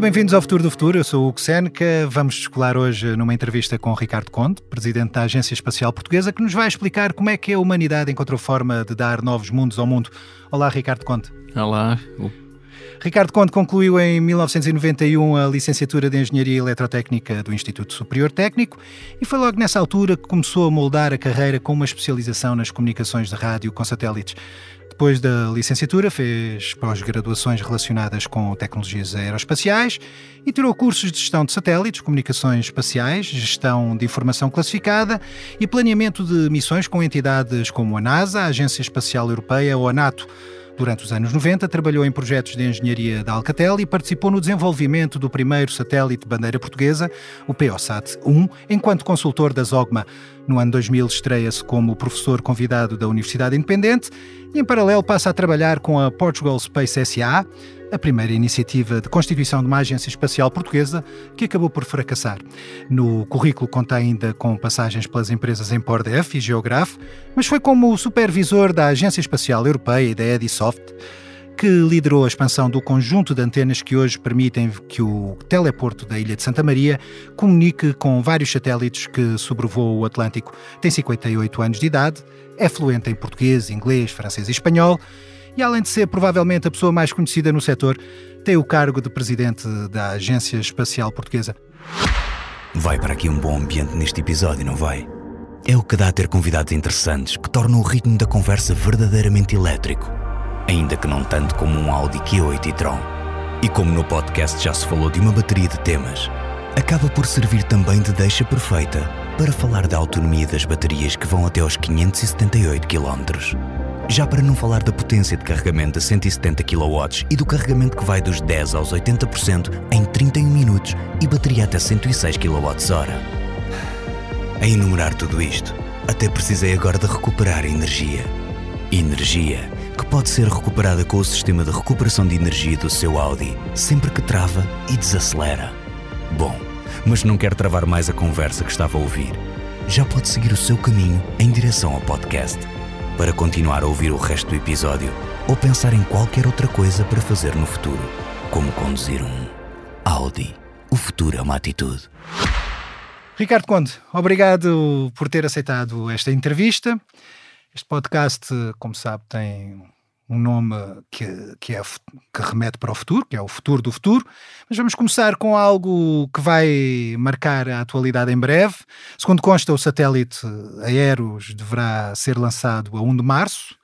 bem-vindos ao Futuro do Futuro. Eu sou o Hugo Seneca. Vamos descolar hoje numa entrevista com Ricardo Conde, presidente da Agência Espacial Portuguesa, que nos vai explicar como é que a humanidade encontrou forma de dar novos mundos ao mundo. Olá, Ricardo Conde. Olá. Ricardo Conde concluiu em 1991 a licenciatura de Engenharia Eletrotécnica do Instituto Superior Técnico e foi logo nessa altura que começou a moldar a carreira com uma especialização nas comunicações de rádio com satélites. Depois da licenciatura, fez pós-graduações relacionadas com tecnologias aeroespaciais e tirou cursos de gestão de satélites, comunicações espaciais, gestão de informação classificada e planeamento de missões com entidades como a NASA, a Agência Espacial Europeia ou a NATO. Durante os anos 90, trabalhou em projetos de engenharia da Alcatel e participou no desenvolvimento do primeiro satélite de bandeira portuguesa, o POSAT-1, enquanto consultor da ZOGMA. No ano 2000, estreia-se como professor convidado da Universidade Independente e, em paralelo, passa a trabalhar com a Portugal Space SA, a primeira iniciativa de constituição de uma agência espacial portuguesa que acabou por fracassar. No currículo conta ainda com passagens pelas empresas Empordef e Geograph, mas foi como supervisor da Agência Espacial Europeia e da Edisoft que liderou a expansão do conjunto de antenas que hoje permitem que o teleporto da Ilha de Santa Maria comunique com vários satélites que sobrevoam o Atlântico. Tem 58 anos de idade, é fluente em português, inglês, francês e espanhol e, além de ser provavelmente a pessoa mais conhecida no setor, tem o cargo de presidente da Agência Espacial Portuguesa. Vai para aqui um bom ambiente neste episódio, não vai? É o que dá a ter convidados interessantes que tornam o ritmo da conversa verdadeiramente elétrico, ainda que não tanto como um Audi Q8 e-tron. E como no podcast já se falou de uma bateria de temas, acaba por servir também de deixa perfeita para falar da autonomia das baterias que vão até aos 578 km. Já para não falar da potência de carregamento de 170 kW e do carregamento que vai dos 10 aos 80% em 31 minutos e bateria até 106 kWh. A enumerar tudo isto, até precisei agora de recuperar energia. Energia que pode ser recuperada com o sistema de recuperação de energia do seu Audi sempre que trava e desacelera. Bom, mas não quero travar mais a conversa que estava a ouvir. Já pode seguir o seu caminho em direção ao podcast para continuar a ouvir o resto do episódio ou pensar em qualquer outra coisa para fazer no futuro, como conduzir um Audi. O futuro é uma atitude. Ricardo Conde, obrigado por ter aceitado esta entrevista. Este podcast, como sabe, tem um nome que, que, é, que remete para o futuro, que é o futuro do futuro. Mas vamos começar com algo que vai marcar a atualidade em breve. Segundo consta, o satélite Aeros deverá ser lançado a 1 de março,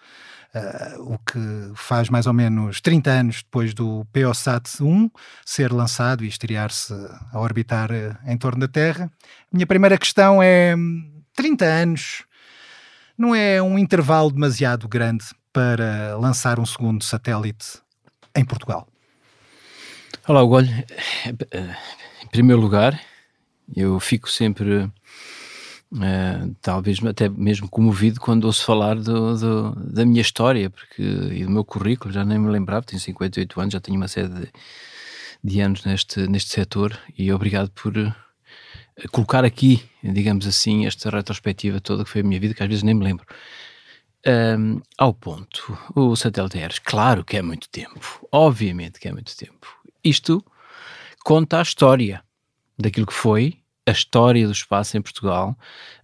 uh, o que faz mais ou menos 30 anos depois do POSAT-1 ser lançado e estrear-se a orbitar uh, em torno da Terra. Minha primeira questão é: 30 anos não é um intervalo demasiado grande para lançar um segundo satélite em Portugal? Olá, Hugo. Em primeiro lugar, eu fico sempre, uh, talvez até mesmo comovido quando ouço falar do, do, da minha história porque, e do meu currículo, já nem me lembrava, tenho 58 anos, já tenho uma série de, de anos neste, neste setor e obrigado por colocar aqui, digamos assim, esta retrospectiva toda que foi a minha vida, que às vezes nem me lembro um, ao ponto, o satélite aéreo, claro que é muito tempo, obviamente que é muito tempo. Isto conta a história daquilo que foi a história do espaço em Portugal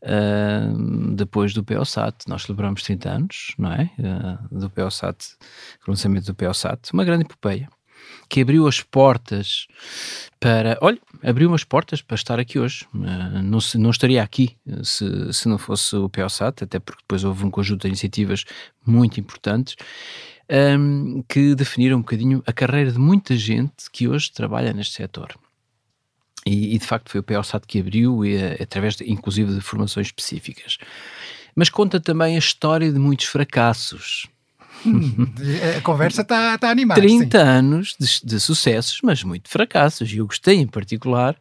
uh, depois do POSAT. Nós celebramos 30 anos, não é? Uh, do POSAT, o lançamento do POSAT, uma grande epopeia que abriu as portas para. Olha, abriu umas portas para estar aqui hoje. Uh, não, não estaria aqui se, se não fosse o POSAT, até porque depois houve um conjunto de iniciativas muito importantes. Um, ehm, que definiram um bocadinho a carreira de muita gente que hoje trabalha neste setor. E, e, de facto foi o POSAT que abriu, e, eh, através de, inclusive de formações específicas. Mas conta também a história de muitos fracassos. a conversa está tá animada. 30 sim. anos de, de, sucessos, mas muito fracassos. E eu gostei em particular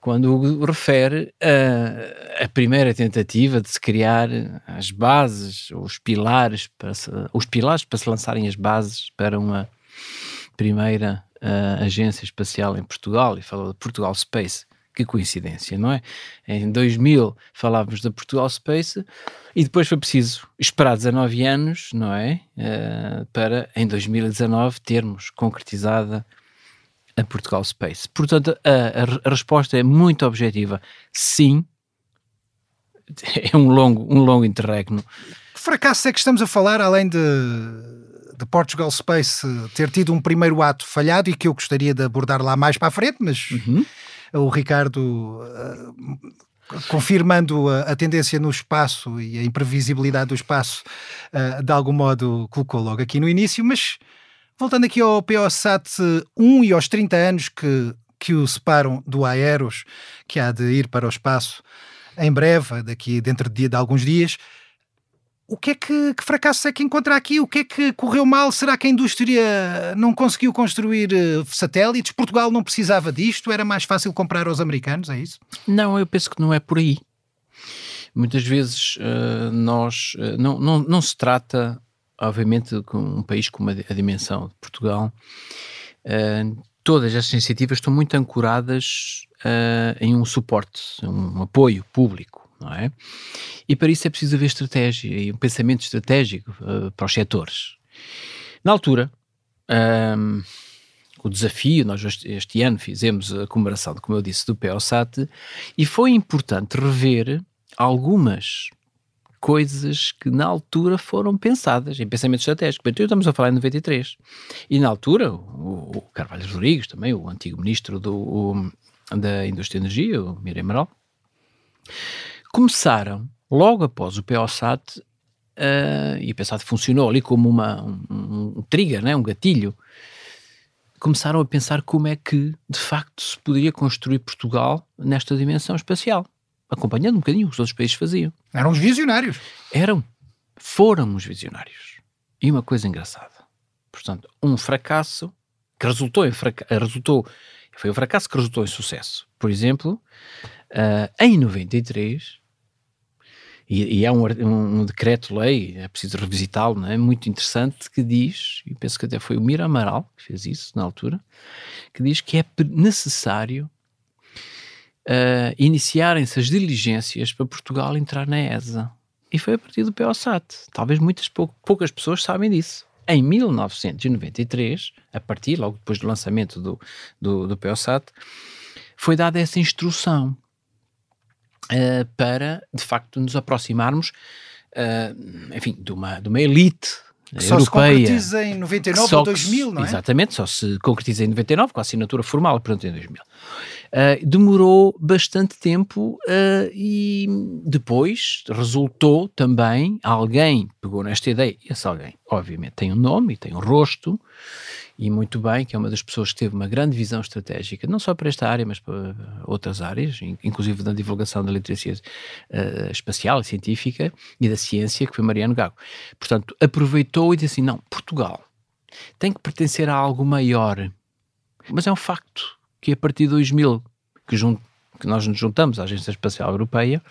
quando refere a, a, primeira tentativa de se criar as bases, os pilares, para se, os pilares para se lançarem as bases para uma primeira uh, agência espacial em Portugal, e falou de Portugal Space que coincidência, não é? Em 2000 falávamos da Portugal Space e depois foi preciso esperar 19 anos, não é? Uh, para em 2019 termos concretizada a Portugal Space. Portanto, a, a, resposta é muito objetiva. Sim, é um longo, um longo interregno. Que fracasso é que estamos a falar, além de, de Portugal Space ter tido um primeiro ato falhado e que eu gostaria de abordar lá mais para a frente, mas uhum. O Ricardo uh, confirmando a, a, tendência no espaço e a imprevisibilidade do espaço, uh, de algum modo colocou logo aqui no início, mas voltando aqui ao POSAT 1 e aos 30 anos que, que o separam do Aeros, que há de ir para o espaço em breve, daqui dentro de, de alguns dias, o que é que, que fracasso é que encontra aqui? O que é que correu mal? Será que a indústria não conseguiu construir uh, satélites? Portugal não precisava disto? Era mais fácil comprar aos americanos? É isso? Não, eu penso que não é por aí. Muitas vezes uh, nós. Uh, não, não, não se trata, obviamente, com um país com uma, a dimensão de Portugal. todas estas iniciativas estão muito ancoradas em um suporte, um apoio público não é? E para isso é preciso haver estratégia e um pensamento estratégico uh, para os setores. Na altura, um, o desafio, nós este ano fizemos a comemoração, como eu disse, do PEOSAT, e foi importante rever algumas coisas que na altura foram pensadas em pensamento estratégico. Então estamos a falar em 93. E na altura, o, o Carvalho Rodrigues, também o antigo ministro do, o, da Indústria e Energia, o Miriam Amaral, começaram, logo após o POSAT, uh, e o POSAT funcionou ali como uma, um, um trigger, né, um gatilho, começaram a pensar como é que, de facto, se poderia construir Portugal nesta dimensão espacial, acompanhando um bocadinho o que os outros países faziam. Eram os visionários. Eram. Foram os visionários. E uma coisa engraçada. Portanto, um fracasso que resultou em fracasso, resultou, foi um fracasso que resultou em sucesso. Por exemplo, uh, em 93, e, e há um, um, um decreto-lei, é preciso revisitá-lo, é? Muito interessante, que diz, e penso que até foi o Mira Amaral que fez isso na altura, que diz que é necessário uh, iniciarem-se as diligências para Portugal entrar na ESA. E foi a partir do POSAT. Talvez muitas pou, poucas pessoas sabem disso. Em 1993, a partir, logo depois do lançamento do, do, do POSAT, foi dada essa instrução uh, para, de facto, nos aproximarmos, uh, enfim, de uma, de uma elite que só europeia, se concretiza em 99 ou 2000, não é? Exatamente, só se concretiza em 99, com a assinatura formal, pronto, em 2000. Uh, demorou bastante tempo uh, e depois resultou também, alguém pegou nesta ideia, esse alguém, obviamente, tem um nome e tem um rosto, e muito bem, que é uma das pessoas que teve uma grande visão estratégica, não só para esta área, mas para outras áreas, inclusive na divulgação da literacia uh, espacial e científica e da ciência, que foi Mariano Gago. Portanto, aproveitou e disse assim: não, Portugal tem que pertencer a algo maior. Mas é um facto que a partir de 2000, que, que nós nos juntamos à Agência Espacial Europeia,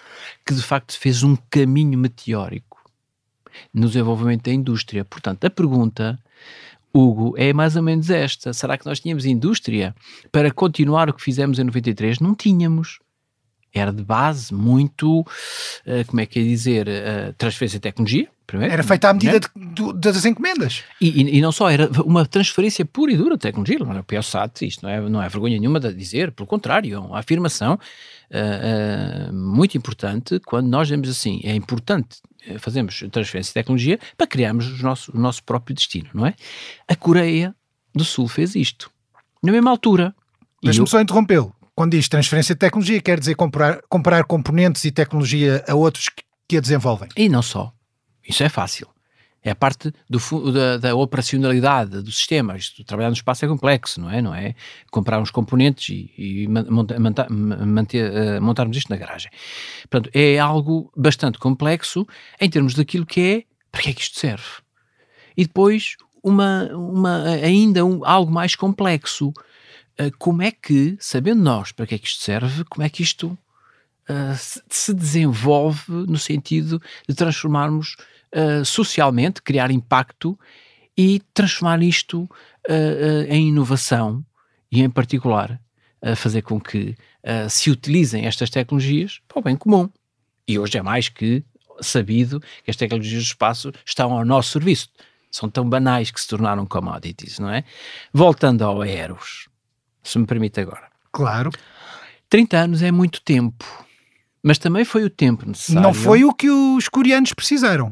que de facto fez um caminho meteórico no desenvolvimento da indústria. Portanto, a pergunta Hugo, é mais ou menos esta. Será que nós tínhamos indústria para continuar o que fizemos em 93? Não tínhamos. Era de base muito, uh, como é que é dizer, uh, transferência de tecnologia, primeiro. Era feita à medida né? de, de, das encomendas. E, e, e, não só, era uma transferência pura e dura de tecnologia, o PSAT, isto não é, não é vergonha nenhuma de dizer, pelo contrário, é uma afirmação uh, muito importante quando nós dizemos assim, é importante eh, fazemos transferência de tecnologia para criarmos o nosso, o nosso próprio destino, não é? A Coreia do Sul fez isto. Na mesma altura. Deixa-me só interrompê-lo. Quando diz transferência de tecnologia, quer dizer comprar, comprar componentes e tecnologia a outros que, que a desenvolvem. E não só. Isso é fácil é a parte do, da, da, operacionalidade do sistema. Isto, trabalhar no espaço é complexo, não é? Não é comprar uns componentes e, e monta, manter, uh, montarmos isto na garagem. Portanto, é algo bastante complexo em termos daquilo que é para que é que isto serve. E depois, uma, uma, ainda um, algo mais complexo. Uh, como é que, sabendo nós para que é que isto serve, como é que isto uh, se, se desenvolve no sentido de transformarmos uh, socialmente, criar impacto e transformar isto uh, uh, em inovação e, em particular, fazer com que se utilizem estas tecnologias para o bem comum. E hoje é mais que sabido que as tecnologias do espaço estão ao nosso serviço. São tão banais que se tornaram commodities, não é? Voltando ao Eros. se me permite agora. Claro. 30 anos é muito tempo, mas também foi o tempo necessário. Não foi o que os coreanos precisaram.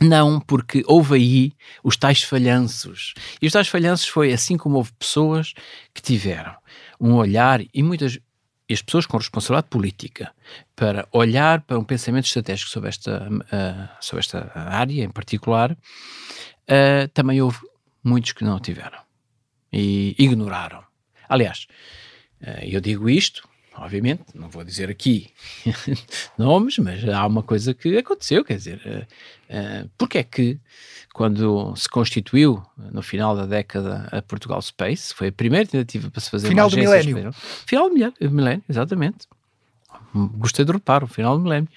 Não, porque houve aí os tais falhanços. E os tais falhanços foi assim como houve pessoas que tiveram um olhar e muitas e as pessoas com responsabilidade política para olhar para um pensamento estratégico sobre esta, uh, sobre esta área em particular, uh, também houve muitos que não tiveram e ignoraram. Aliás, uh, eu digo isto obviamente, não vou dizer aqui nomes, mas há uma coisa que aconteceu, quer dizer, uh, porque é que quando se constituiu no final da década a Portugal Space, foi a primeira tentativa para se fazer final do milénio. Final do milénio, exatamente. Gostei do reparo, final do milénio.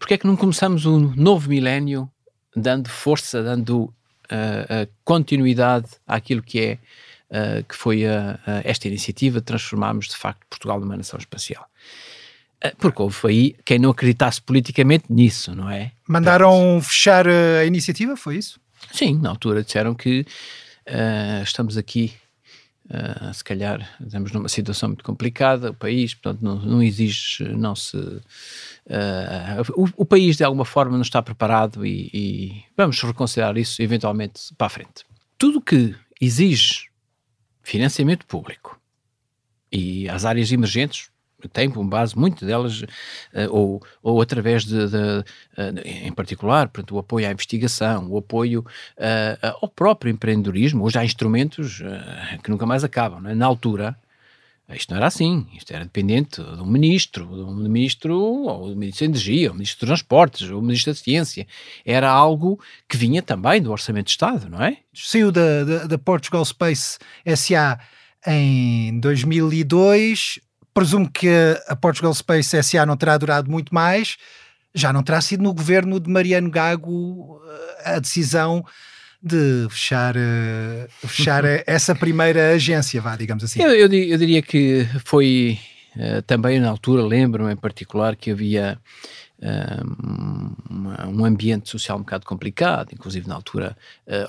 Porque é que não começamos um novo milénio dando força, dando uh, continuidade àquilo que é uh, que foi a, a esta iniciativa de transformarmos de facto Portugal numa nação espacial. Uh, porque houve aí quem não acreditasse politicamente nisso, não é? Mandaram fechar a iniciativa, foi isso? Sim, na altura disseram que uh, estamos aqui Uh, se calhar estamos numa situação muito complicada, o país, portanto, não, não exige, não se. Uh, o, o, país de alguma forma não está preparado e, e, vamos reconsiderar isso eventualmente para a frente. Tudo que exige financiamento público. E as áreas emergentes têm como base, muitas delas, uh, ou, ou através de, de uh, em particular, portanto, o apoio à investigação, o apoio uh, ao próprio empreendedorismo, hoje há instrumentos que nunca mais acabam. É? Na altura, isto não era assim, isto era dependente de um ministro, de um ministro, ou do ministro da Energia, ou do ministro Transportes, ou do ministro da Ciência. Era algo que vinha também do Orçamento de Estado, não é? Saiu da, da, da Portugal Space SA em 2002. Presumo que a Portugal Space SA não terá durado muito mais. Já não terá sido no governo de Mariano Gago eh, a decisão de fechar, uh, fechar essa primeira agência, vá, digamos assim? Eu, eu, eu diria que foi uh, também na altura, lembro-me em particular que havia uh, um ambiente social um bocado complicado, inclusive na altura,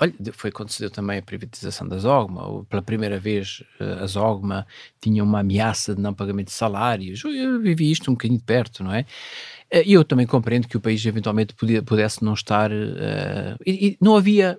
olha, foi quando se deu também a privatização da Zogma, pela primeira vez a Zogma tinha uma ameaça de não pagamento de salários, eu vivi isto um bocadinho de perto, não é? E eu também compreendo que o país eventualmente pudesse não estar. Uh, e, e, não havia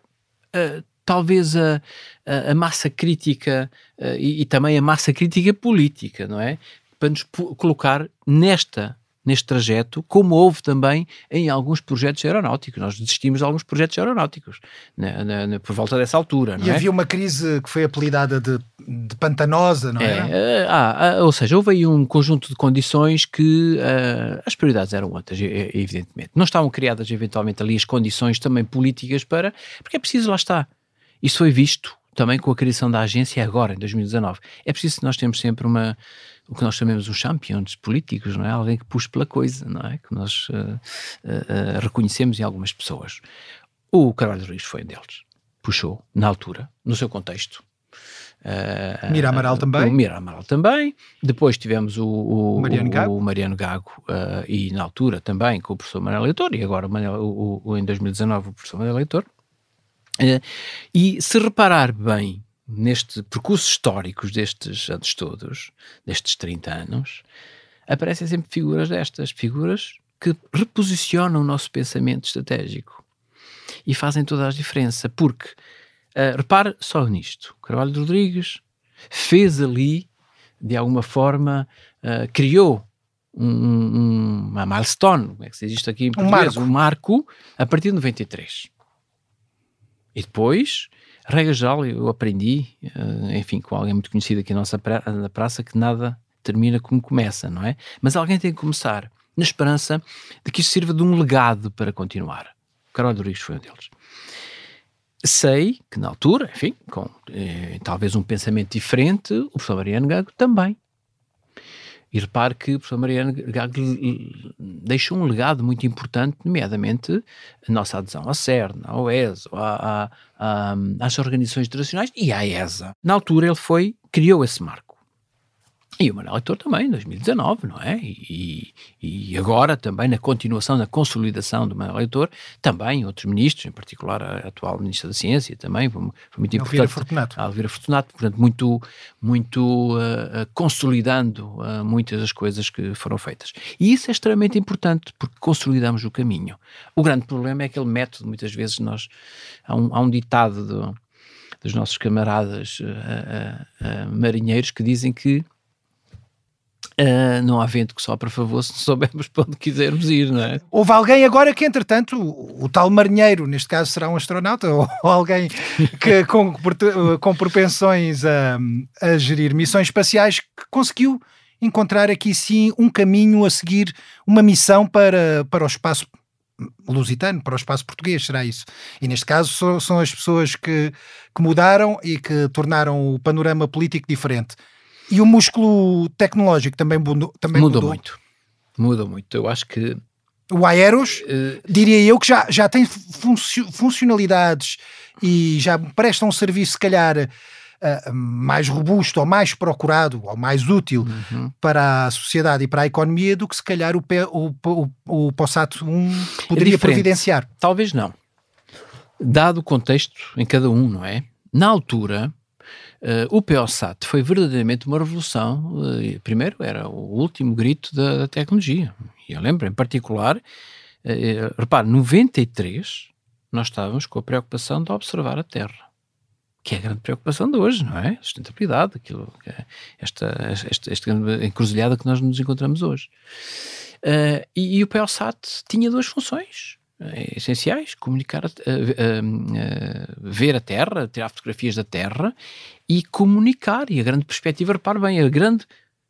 uh, talvez a, a, a, massa crítica uh, e, e, também a massa crítica política, não é? Para nos colocar nesta neste trajeto, como houve também em alguns projetos aeronáuticos. Nós desistimos de alguns projetos aeronáuticos na, na, na, por volta dessa altura. e é? havia uma crise que foi apelidada de, de pantanosa, não é? é? Ah, ah, ou seja, houve aí um conjunto de condições que uh, as prioridades eram outras, evidentemente. Não estavam criadas eventualmente ali as condições também políticas para. Porque é preciso, lá está. Isso foi visto também com a criação da agência agora, em 2019. É preciso que nós temos sempre uma o que nós chamamos os champions políticos, não é? Alguém que puxa pela coisa, não é? Que nós uh, uh, reconhecemos em algumas pessoas. O Carvalho Ruiz foi um deles. Puxou, na altura, no seu contexto. Uh, Mira Amaral também. O Mira Amaral também. Depois tivemos o, o Mariano Gago, o Mariano Gago uh, e na altura também com o professor Manuel Leitor e agora o, o, em 2019 o professor Manuel Leitor. E se reparar bem neste percurso históricos destes anos todos, destes 30 anos, aparecem sempre figuras destas, figuras que reposicionam o nosso pensamento estratégico e fazem toda a diferença, porque uh, repare só nisto, Carvalho de Rodrigues fez ali, de alguma forma, uh, criou um, um, uma milestone, como é que se diz isto aqui em português? Um marco. um marco a partir de 93. E depois regra geral, eu aprendi, eh, enfim, com alguém muito conhecido aqui na nossa na praça, que nada termina como começa, não é? Mas alguém tem que começar na esperança de que isso sirva de um legado para continuar. O Carvalho Rodrigues foi um deles. Sei que na altura, enfim, com eh, talvez um pensamento diferente, o professor Mariano Gago também e repare que o professor Mariano Gago deixou um legado muito importante, nomeadamente a nossa adesão à CERN, ao ESO, à, à, às organizações internacionais e à ESA. Na altura ele foi, criou esse marco. E o Manuel Leitor também, em 2019, não é? E, e, agora também na continuação, na consolidação do Manuel Leitor, também outros ministros, em particular a atual Ministra da Ciência também, foi, foi muito importante. Alvira Fortunato. Alvira Fortunato, portanto, muito, muito uh, consolidando uh, muitas das coisas que foram feitas. E isso é extremamente importante, porque consolidamos o caminho. O grande problema é aquele método, muitas vezes nós, há um, há um ditado do, dos nossos camaradas uh, marinheiros que dizem que Uh, não há vento que sopra a favor se soubermos para onde quisermos ir, não é? Houve alguém agora que, entretanto, o, o tal marinheiro, neste caso será um astronauta, ou, ou alguém que com, com propensões a, a gerir missões espaciais, que conseguiu encontrar aqui sim um caminho a seguir, uma missão para, para o espaço lusitano, para o espaço português, será isso. E neste caso so, são as pessoas que, que mudaram e que tornaram o panorama político diferente. E o músculo tecnológico também mudou? Também mudou, mudou. muito. Mudou muito. Eu acho que. O Aeros, uh, diria eu, que já, já tem funcionalidades e já presta um serviço, se calhar, uh, mais robusto ou mais procurado ou mais útil uhum. para a sociedade e para a economia do que, se calhar, o, o, o, o POSAT 1 poderia é providenciar. Talvez não. Dado o contexto em cada um, não é? Na altura, Uh, o POSAT foi verdadeiramente uma revolução. Uh, primeiro, era o último grito da, da tecnologia. E eu lembro, em particular, uh, repare, 93, nós estávamos com a preocupação de observar a Terra. Que é a grande preocupação de hoje, não é? Sustentabilidade, aquilo, é esta, esta, esta encruzilhada que nós nos encontramos hoje. Uh, e, e o POSAT tinha duas funções essenciais, comunicar, uh, uh, ver a Terra, tirar fotografias da Terra e comunicar. E a grande perspectiva, repare bem, a grande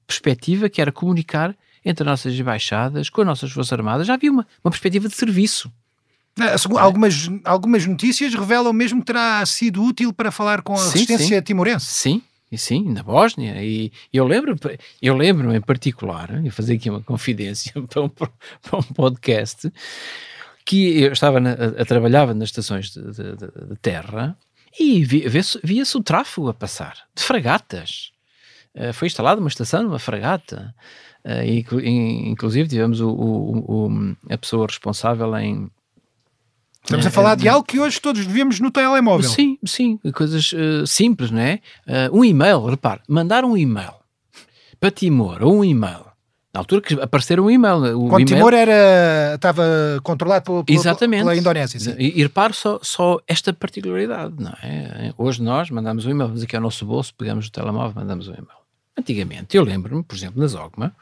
perspectiva que era comunicar entre as nossas embaixadas, com as nossas Forças Armadas, já havia uma, uma perspectiva de serviço. É, algumas, algumas notícias revelam mesmo que terá sido útil para falar com a sim, resistência sim. timorense. Sim, e sim, na Bósnia. E eu lembro, eu lembro em particular, e fazer aqui uma confidência para um, para um podcast, que eu estava na, a, a trabalhava nas estações de, de, de terra e via-se via o tráfego a passar, de fragatas. Uh, foi instalada uma estação numa fragata. Uh, e, inclusive tivemos o, o, o, a pessoa responsável em. Estamos a falar de algo que hoje todos vemos no telemóvel. Sim, sim, coisas uh, simples, não é? um e-mail, repare, mandar um e-mail para Timor ou um e-mail na altura que apareceram um e-mail. O Quando Timor era, estava controlado pela, Exatamente. pela Indonésia. Sim. E, e repare só, só esta particularidade, não é? Hoje nós mandamos um e-mail, vamos aqui ao nosso bolso, pegamos o telemóvel, mandamos um e-mail. Antigamente, eu lembro-me, por exemplo, na Zogma,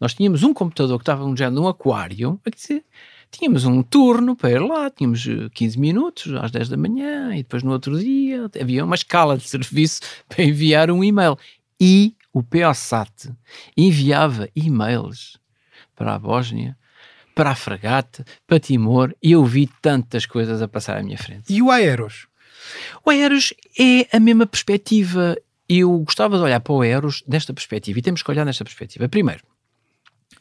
nós tínhamos um computador que estava um género num aquário, a dizer, tínhamos um turno para ir lá, tínhamos 15 eh, minutos às 10 da manhã e depois no outro dia havia uma escala de serviço para enviar um e-mail. E o POSAT enviava e-mails para a Bósnia, para a Fragata, para Timor, e eu vi tantas coisas a passar à minha frente. E o Aeros? O Aeros é a mesma perspectiva. Eu gostava de olhar para o Aeros desta perspectiva, e temos que olhar nesta perspectiva. Primeiro,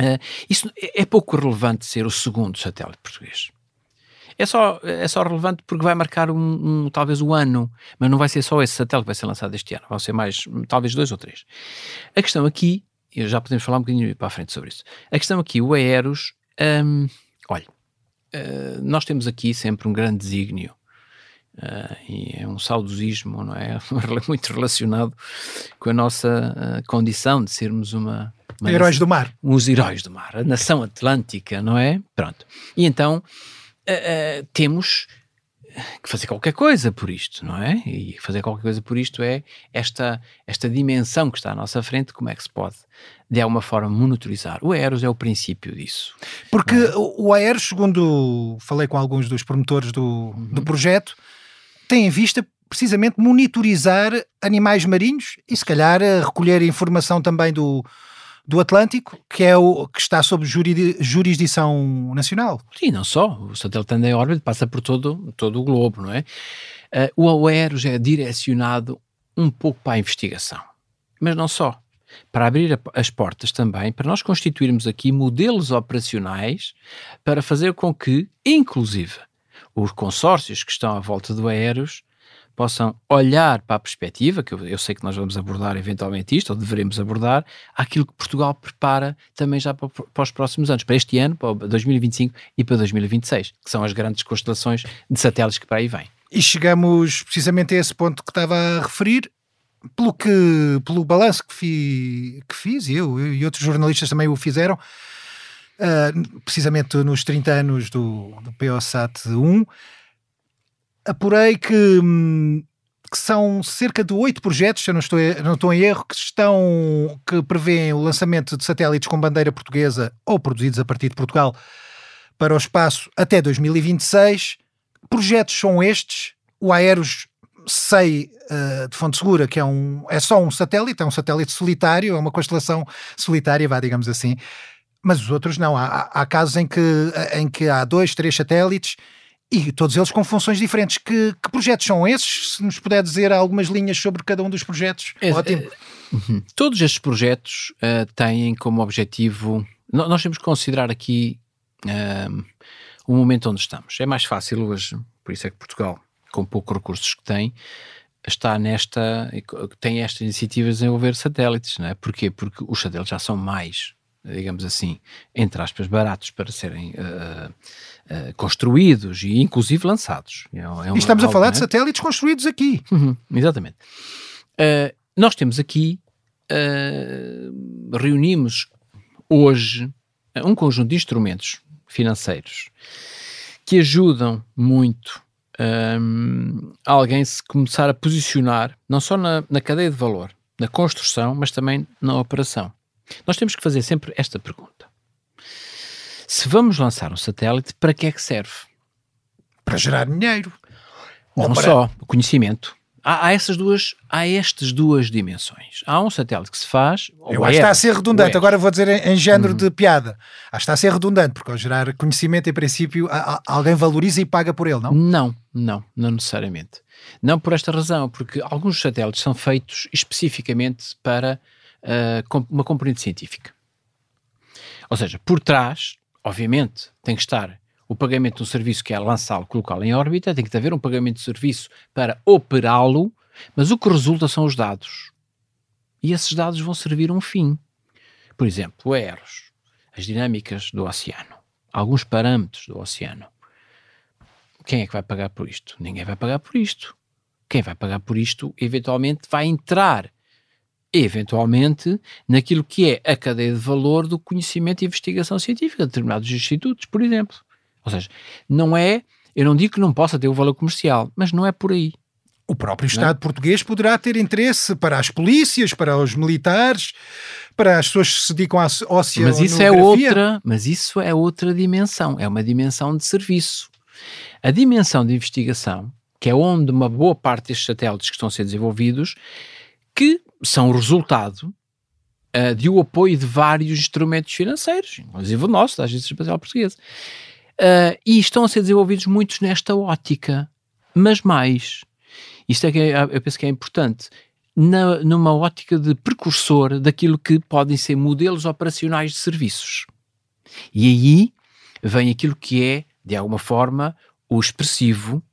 uh, isso é pouco relevante ser o segundo satélite português é só, é só relevante porque vai marcar um, um, talvez o ano, mas não vai ser só esse satélite que vai ser lançado este ano, vão ser mais, talvez dois ou três. A questão aqui, e já podemos falar um bocadinho para a frente sobre isso, a questão aqui, o Aeros, hum, olha, uh, nós temos aqui sempre um grande desígnio, uh, e é um saudosismo, não é? Muito relacionado com a nossa uh, condição de sermos uma, uma heróis do mar. Os heróis do mar, a nação atlântica, não é? Pronto. E então uh, temos que fazer qualquer coisa por isto, não é? E fazer qualquer coisa por isto é esta, esta dimensão que está à nossa frente, como é que se pode, de alguma forma, monitorizar. O Aeros é o princípio disso. Porque é? o Aeros, segundo falei com alguns dos promotores do, uhum. do projeto, tem em vista precisamente monitorizar animais marinhos e se calhar recolher informação também do, do Atlântico, que é o que está sob jurisdição nacional. Sim, não só. O satélite anda em órbita, passa por todo, todo o globo, não é? Uh, o AOEROS é direcionado um pouco para a investigação, mas não só. Para abrir a, as portas também, para nós constituirmos aqui modelos operacionais para fazer com que, inclusive, os consórcios que estão à volta do Aeros possam olhar para a perspectiva, que eu, eu, sei que nós vamos abordar eventualmente isto, ou devemos abordar, aquilo que Portugal prepara também já para, para os próximos anos, para este ano, para 2025 e para 2026, que são as grandes constelações de satélites que para aí vêm. E chegamos precisamente a esse ponto que estava a referir, pelo que pelo balanço que, fi, que fiz, eu e outros jornalistas também o fizeram, uh, precisamente nos 30 anos do, do POSAT 1, apurei que, hum, que são cerca de oito projetos, se eu não estou, não estou em erro, que estão que prevêem o lançamento de satélites com bandeira portuguesa ou produzidos a partir de Portugal para o espaço até 2026. Projetos são estes, o Aeros sei uh, de fonte segura que é, um, é só um satélite, é um satélite solitário, é uma constelação solitária, vá, digamos assim, mas os outros não. Há, há casos em que, em que há dois, três satélites e todos eles com funções diferentes. Que, que, projetos são esses? Se nos puder dizer algumas linhas sobre cada um dos projetos, é, ótimo. É, uhum. Todos estes projetos uh, têm como objetivo. Nós temos que considerar aqui uh, o momento onde estamos. É mais fácil hoje, por isso é que Portugal com poucos recursos que tem, está nesta, tem esta iniciativa de desenvolver satélites, não é? Porquê? Porque os satélites já são mais, digamos assim, entre aspas, baratos para serem uh, uh, construídos e inclusive lançados. É, é uma, e estamos a falar é? de satélites construídos aqui. Uhum, exatamente. Uh, nós temos aqui, reunimos hoje um conjunto de instrumentos financeiros que ajudam muito um, alguém se começar a posicionar, não só na, na cadeia de valor, na construção, mas também na operação. Nós temos que fazer sempre esta pergunta. Se vamos lançar um satélite, para que é que serve? Para gerar dinheiro. Não para... só, conhecimento. Há, há, essas duas, há estas duas dimensões. Há um satélite que se faz. Eu acho que está a ser redundante. Agora vou dizer em, em género uhum. de piada. Acho que está a ser redundante, porque ao gerar conhecimento, em princípio, a, a, alguém valoriza e paga por ele, não? Não, não, não necessariamente. Não por esta razão, porque alguns satélites são feitos especificamente para uh, uma componente científica. Ou seja, por trás, obviamente, tem que estar o pagamento de um serviço que é lançá-lo, colocá-lo em órbita, tem que haver um pagamento de serviço para operá-lo, mas o que resulta são os dados. E esses dados vão servir a um fim. Por exemplo, o Eros, as dinâmicas do oceano, alguns parâmetros do oceano. Quem é que vai pagar por isto? Ninguém vai pagar por isto. Quem vai pagar por isto, eventualmente, vai entrar, eventualmente, naquilo que é a cadeia de valor do conhecimento e investigação científica de determinados institutos, por exemplo. Ou seja, não é, eu não digo que não possa ter o valor comercial, mas não é por aí. O próprio é? Estado português poderá ter interesse para as polícias, para os militares, para as pessoas que se dedicam à oceanografia. Mas isso é outra, mas isso é outra dimensão, é uma dimensão de serviço. A dimensão de investigação, que é onde uma boa parte destes satélites que estão a ser desenvolvidos, que são o resultado uh, de o apoio de vários instrumentos financeiros, inclusive o nosso, da Agência Espacial Portuguesa. Uh, e estão a ser desenvolvidos muitos nesta ótica, mas mais. Isto é que é, eu penso que é importante. Na, numa ótica de precursor daquilo que podem ser modelos operacionais de serviços. E aí vem aquilo que é, de alguma forma, o expressivo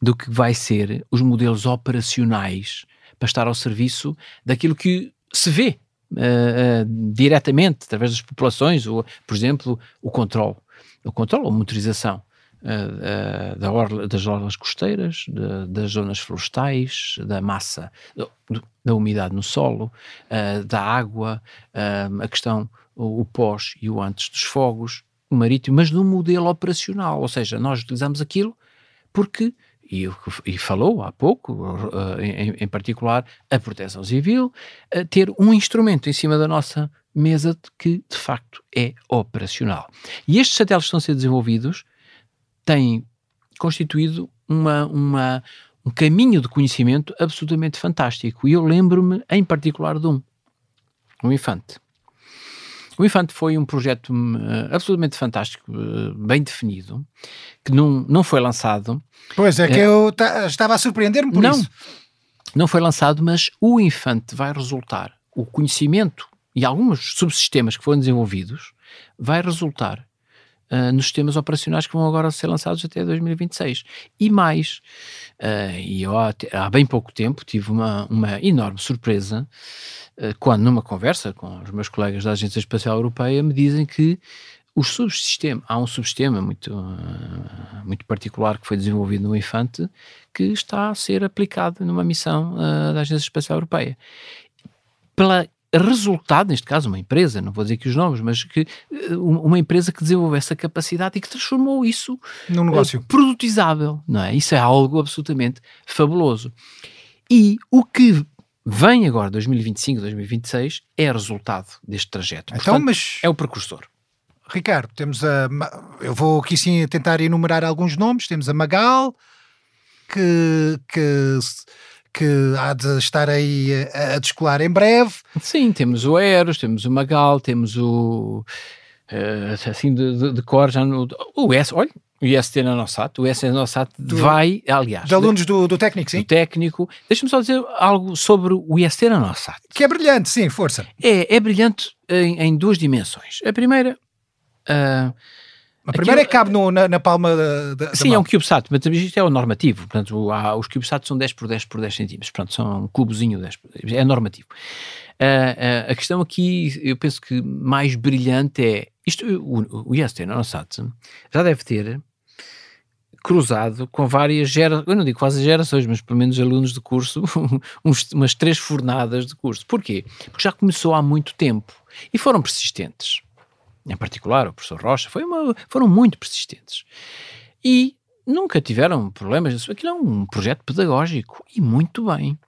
do que vai ser os modelos operacionais para estar ao serviço daquilo que se vê uh, uh, diretamente através das populações, ou, por exemplo, o controle. O controle ou motorização uh, da orla, das orlas costeiras, de, das zonas florestais, da massa, do, da umidade no solo, da água, a questão, o, o pós e o antes dos fogos, o marítimo, mas num modelo operacional, ou seja, nós utilizamos aquilo porque e, e, falou há pouco, uh, em, em, particular, a proteção civil, ter um instrumento em cima da nossa mesa que de facto é operacional. E estes satélites que estão a ser desenvolvidos têm constituído uma, uma, um caminho de conhecimento absolutamente fantástico. E eu lembro-me em particular de um, o Infante. O Infante foi um projeto uh, absolutamente fantástico, uh, bem definido, que não, não foi lançado. Pois é, que uh, eu estava a surpreender-me por não, isso. Não foi lançado, mas o Infante vai resultar, o conhecimento e alguns subsistemas que foram desenvolvidos, vai resultar uh, nos sistemas operacionais que vão agora ser lançados até 2026. E mais, uh, e eu há, há, bem pouco tempo tive uma, uma enorme surpresa uh, quando, numa conversa com os meus colegas da Agência Espacial Europeia, me dizem que os subsistemas, há um subsistema muito, muito particular que foi desenvolvido no Infante que está a ser aplicado numa missão da Agência Espacial Europeia. Pela resultado, neste caso, uma empresa, não vou dizer que os nomes, mas que eh, uma empresa que desenvolveu essa capacidade e que transformou isso num negócio uh, produtizável, não é? Isso é algo absolutamente fabuloso. E o que vem agora, 2025, 2026, é resultado deste trajeto. Então, Portanto, mas... É o precursor. Ricardo, temos a. Eu vou aqui sim tentar enumerar alguns nomes. Temos a Magal, que, que que há de estar aí a, a descolar em breve. Sim, temos o Eros, temos o Magal, temos o. Uh, assim de, de, de, cor já no. O S, olha, o IST Nanosat, o IST Nanosat do, vai, aliás. De alunos do, do técnico, sim. Do técnico. Deixa-me só dizer algo sobre o IST Nanosat. Que é brilhante, sim, força. É, é brilhante em, em duas dimensões. A primeira. Uh, a primeira Aquilo, é que cabe no, na, na, palma da, da Sim, é um CubeSat, mas isto é o normativo. Portanto, há, os CubeSats são 10 por 10 por 10 centímetros. Portanto, são um cubozinho 10 por 10. É normativo. Uh, uh, a questão aqui, eu penso que mais brilhante é... Isto, o, o IST NanoSat já deve ter cruzado com várias gerações, eu não digo quase gerações, mas pelo menos alunos de curso, uns, umas três fornadas de curso. Porquê? Porque já começou há muito tempo e foram persistentes em particular o professor Rocha, foi uma, foram muito persistentes. E nunca tiveram problemas. Aquilo é um projeto pedagógico e muito bem.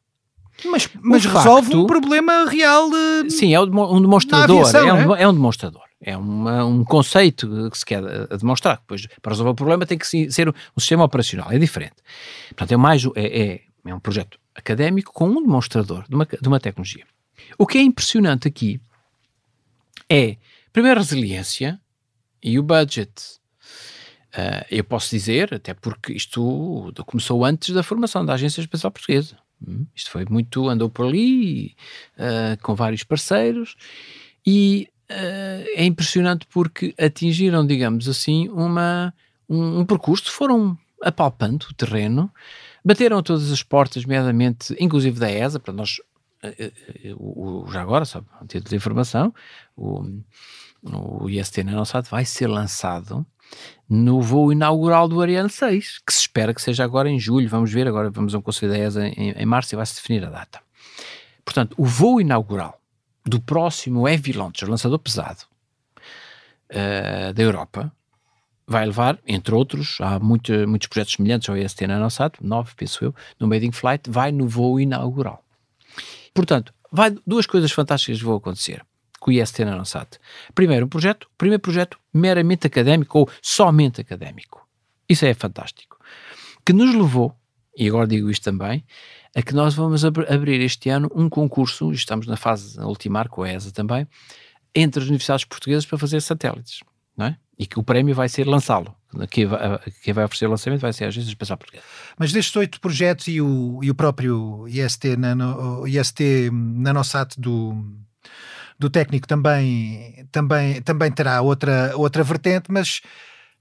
Mas, mas resolve facto, um problema real. De... Sim, é um demonstrador. Aviação, é, um, é? é, um, demonstrador. É uma, um conceito que se quer demonstrar. Depois, para resolver o problema, tem que ser um sistema operacional. É diferente. Portanto, é mais é, é, é um projeto académico com um demonstrador de uma, de uma tecnologia. O que é impressionante aqui é Primeiro, resiliência e o budget. Uh, eu posso dizer, até porque isto começou antes da formação da Agência Espacial Portuguesa. Hum, isto foi muito, andou por ali, uh, com vários parceiros, e uh, é impressionante porque atingiram, digamos assim, uma, um, um, percurso, foram apalpando o terreno, bateram todas as portas, nomeadamente, inclusive da ESA, para nós, o, o, já agora, só um título de informação, o o IST Nanosat vai ser lançado no voo inaugural do Ariane 6, que se espera que seja agora em julho. Vamos ver, agora vamos a um Conselho da ESA em, em março e vai-se definir a data. Portanto, o voo inaugural do próximo Heavy Launcher, lançador pesado uh, da Europa, vai levar, entre outros, há muito, muitos projetos semelhantes ao IST Nanosat, nove, penso eu, no Made in Flight, vai no voo inaugural. Portanto, vai, duas coisas fantásticas vão acontecer com o IST Nanosat. Primeiro, um projeto, primeiro projeto meramente académico ou somente académico. Isso é fantástico. Que nos levou, e agora digo isto também, a que nós vamos ab abrir este ano um concurso, estamos na fase ultimar com a ESA também, entre as universidades portuguesas para fazer satélites, não é? E que o prémio vai ser lançá-lo. Quem vai, quem vai oferecer o lançamento vai ser a Agência Espacial Portuguesa. Mas destes oito projetos e o, e o próprio IST, nano, IST Nanosat do, do técnico também, também, também terá outra, outra vertente, mas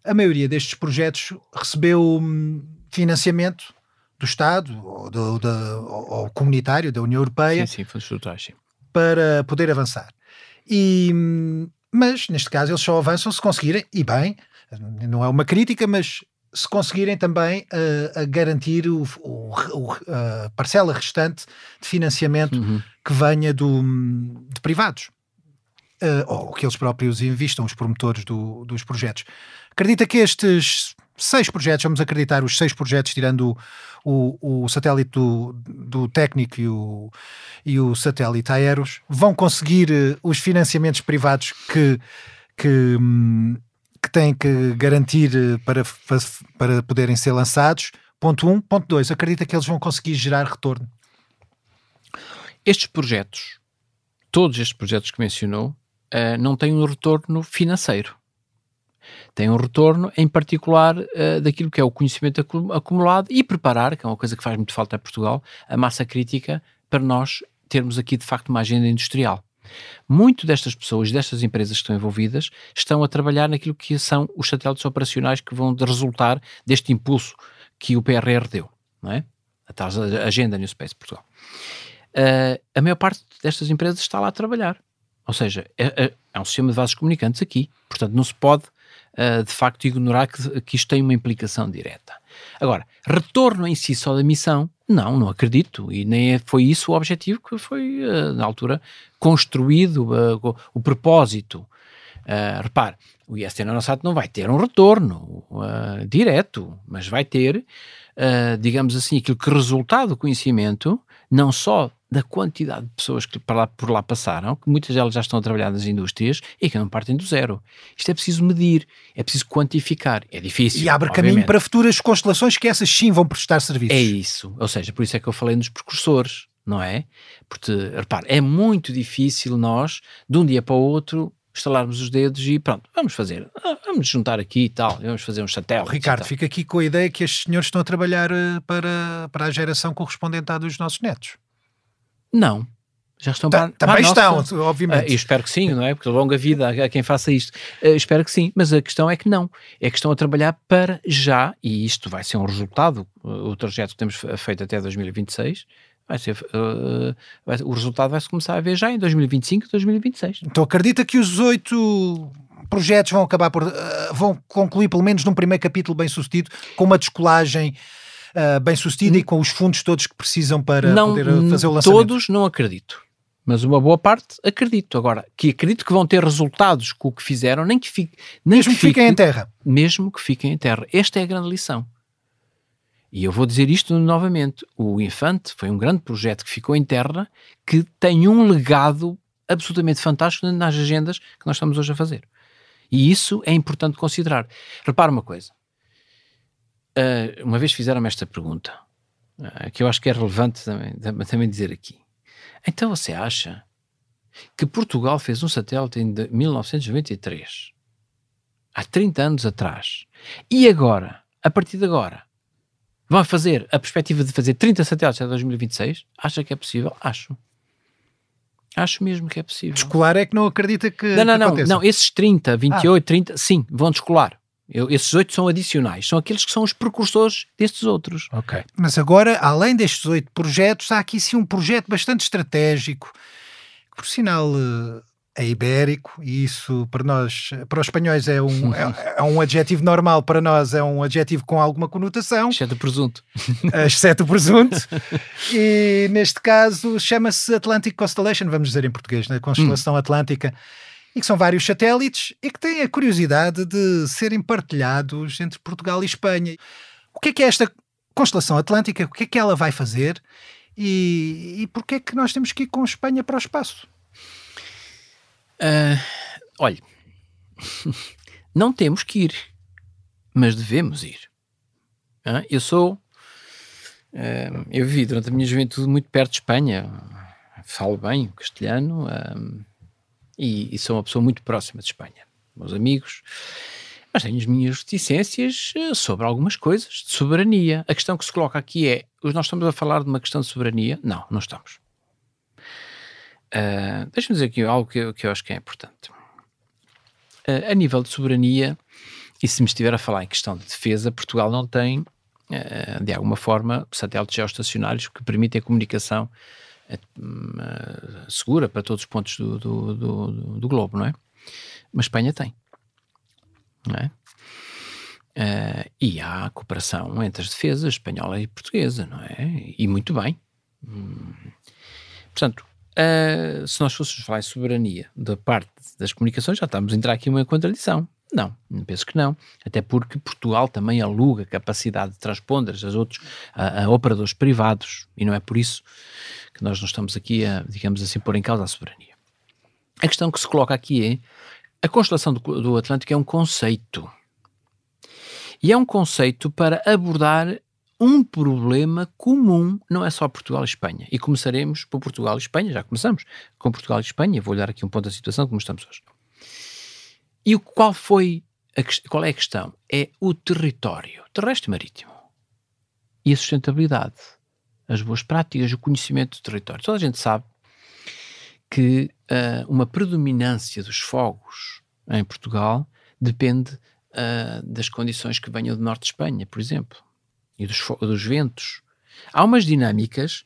a maioria destes projetos recebeu hum, financiamento do Estado ou, do, do, ou comunitário da União Europeia sim, sim, para poder avançar. E, hum, mas neste caso eles só avançam se conseguirem, e bem, não é uma crítica, mas se conseguirem também uh, a garantir o, o, o, a parcela restante de financiamento uhum. que venha do, de privados. Uh, ou que eles próprios investam, os promotores do, dos projetos. Acredita que estes seis projetos, vamos acreditar os seis projetos, tirando o, o, o satélite do, do técnico e o, e o satélite Aeros, vão conseguir uh, os financiamentos privados que, que, um, que têm que garantir uh, para, para poderem ser lançados. Ponto 1. Um. Ponto 2. Acredita que eles vão conseguir gerar retorno? Estes projetos, todos estes projetos que mencionou, uh, não têm um retorno financeiro. Tem um retorno, em particular, uh, daquilo que é o conhecimento acumulado e preparar, que é uma coisa que faz muito falta a Portugal, a massa crítica para nós termos aqui, de facto, uma agenda industrial. Muito destas pessoas, destas empresas que estão envolvidas, estão a trabalhar naquilo que são os satélites operacionais que vão resultar deste impulso que o PRR deu, não é? A tal agenda New Space Portugal. Uh, a maior parte destas empresas está lá a trabalhar. Ou seja, é, é, é um sistema de vasos comunicantes aqui. Portanto, não se pode, uh, de facto, ignorar que, que isto tem uma implicação direta. Agora, retorno em si só da missão, não, não acredito. E nem é, foi isso o objetivo que foi, uh, na altura, construído, uh, o propósito. Uh, repare, o IST Nanosat não vai ter um retorno uh, direto, mas vai ter, uh, digamos assim, aquilo que resultado do conhecimento, não só da quantidade de pessoas que por lá, por lá passaram, que muitas delas já estão a trabalhar nas indústrias e que não partem do zero. Isto é preciso medir, é preciso quantificar. É difícil. E abre obviamente. caminho para futuras constelações que essas sim vão prestar serviços. É isso. Ou seja, por isso é que eu falei nos precursores, não é? Porque, repare, é muito difícil nós, de um dia para o outro, estalarmos os dedos e pronto, vamos fazer, ah, vamos juntar aqui e tal, vamos fazer uns satélites. Ricardo, fica aqui com a ideia que estes senhores estão a trabalhar eh, para, para a geração correspondente à dos nossos netos. Não. Já estão tá, para, para Também nossa... estão, obviamente. Uh, eu espero que sim, não é? Porque longa vida a, a quem faça isto. Uh, espero que sim, mas a questão é que não. É que estão a trabalhar para já, e isto vai ser um resultado, o trajeto que temos feito até 2026, vai ser, uh, vai, o resultado vai-se começar a ver já em 2025 e 2026. Então acredita que os oito projetos vão acabar por, vão concluir pelo menos num primeiro capítulo bem sucedido, com uma descolagem uh, bem sucedida e com os fundos todos que precisam para não, poder fazer o lançamento? Todos não acredito. Mas uma boa parte acredito. Agora, que acredito que vão ter resultados com o que fizeram, nem que, fique, nem mesmo que, fiquem em terra. Mesmo que fiquem em terra. Esta é a grande lição. E eu vou dizer isto novamente: o Infante foi um grande projeto que ficou em terra, que tem um legado absolutamente fantástico nas agendas que nós estamos hoje a fazer. E isso é importante considerar. Repara uma coisa. Uh, uma vez fizeram-me esta pergunta, uh, que eu acho que é relevante também, também dizer aqui. Então você acha que Portugal fez um satélite em 1993, há 30 anos atrás, e agora, a partir de agora, vão fazer a perspectiva de fazer 30 satélites até 2026? Acha que é possível? Acho. Acho mesmo que é possível. Descolar é que não acredita que. Não, não, que não, não. Esses 30, 28, ah. 30, sim, vão descolar. Eu, esses oito são adicionais, são aqueles que são os precursores destes outros. Ok. Mas agora, além destes oito projetos, há aqui sim um projeto bastante estratégico, que por sinal é ibérico, e isso para nós, para os espanhóis, é um, é, é, um adjetivo normal, para nós é um adjetivo com alguma conotação. Exceto o presunto. Exceto o presunto. e neste caso chama-se Atlantic Constellation, vamos dizer em português, né? Constelação hum. Atlântica e que são vários satélites e que têm a curiosidade de serem partilhados entre Portugal e Espanha. O que é que é esta constelação atlântica? O que é que ela vai fazer? E, e porquê é que nós temos que ir com Espanha para o espaço? Uh, olha, não temos que ir, mas devemos ir. Uh, eu sou. Uh, eu vivi durante a minha juventude muito perto de Espanha, falo bem o castelhano e, e sou uma pessoa muito próxima de Espanha, meus amigos. Mas tenho as minhas reticências eh, sobre algumas coisas de soberania. A questão que se coloca aqui é: nós estamos a falar de uma questão de soberania? Não, não estamos. Uh, Deixa-me dizer aqui algo que eu, que eu acho que é importante. Uh, a nível de soberania, e se me estiver a falar em questão de defesa, Portugal não tem, uh, de alguma forma, satélites geoestacionários que permitem a comunicação segura para todos os pontos do, do, do, do, globo, não é? Mas Espanha tem, não é? Uh, e há cooperação entre as defesas espanhola e portuguesa, não é? E muito bem. Hum. Portanto, uh, se nós fôssemos falar em soberania da parte das comunicações, já estamos a entrar aqui uma contradição. Não, penso que não. Até porque Portugal também aluga capacidade de transponders a outros, a, a, operadores privados, e não é por isso que nós não estamos aqui a, digamos assim, pôr em causa a soberania. A questão que se coloca aqui é, a constelação do, do Atlântico é um conceito. E é um conceito para abordar um problema comum, não é só Portugal e Espanha. E começaremos por Portugal e Espanha, já começamos com Portugal e Espanha, vou olhar aqui um ponto da situação como estamos hoje. E qual foi a, qual é a questão? É o território terrestre marítimo e a sustentabilidade, as boas práticas, o conhecimento do território. Toda a gente sabe que uh, uma predominância dos fogos em Portugal depende uh, das condições que venham do norte de Espanha, por exemplo, e dos, dos ventos. Há umas dinâmicas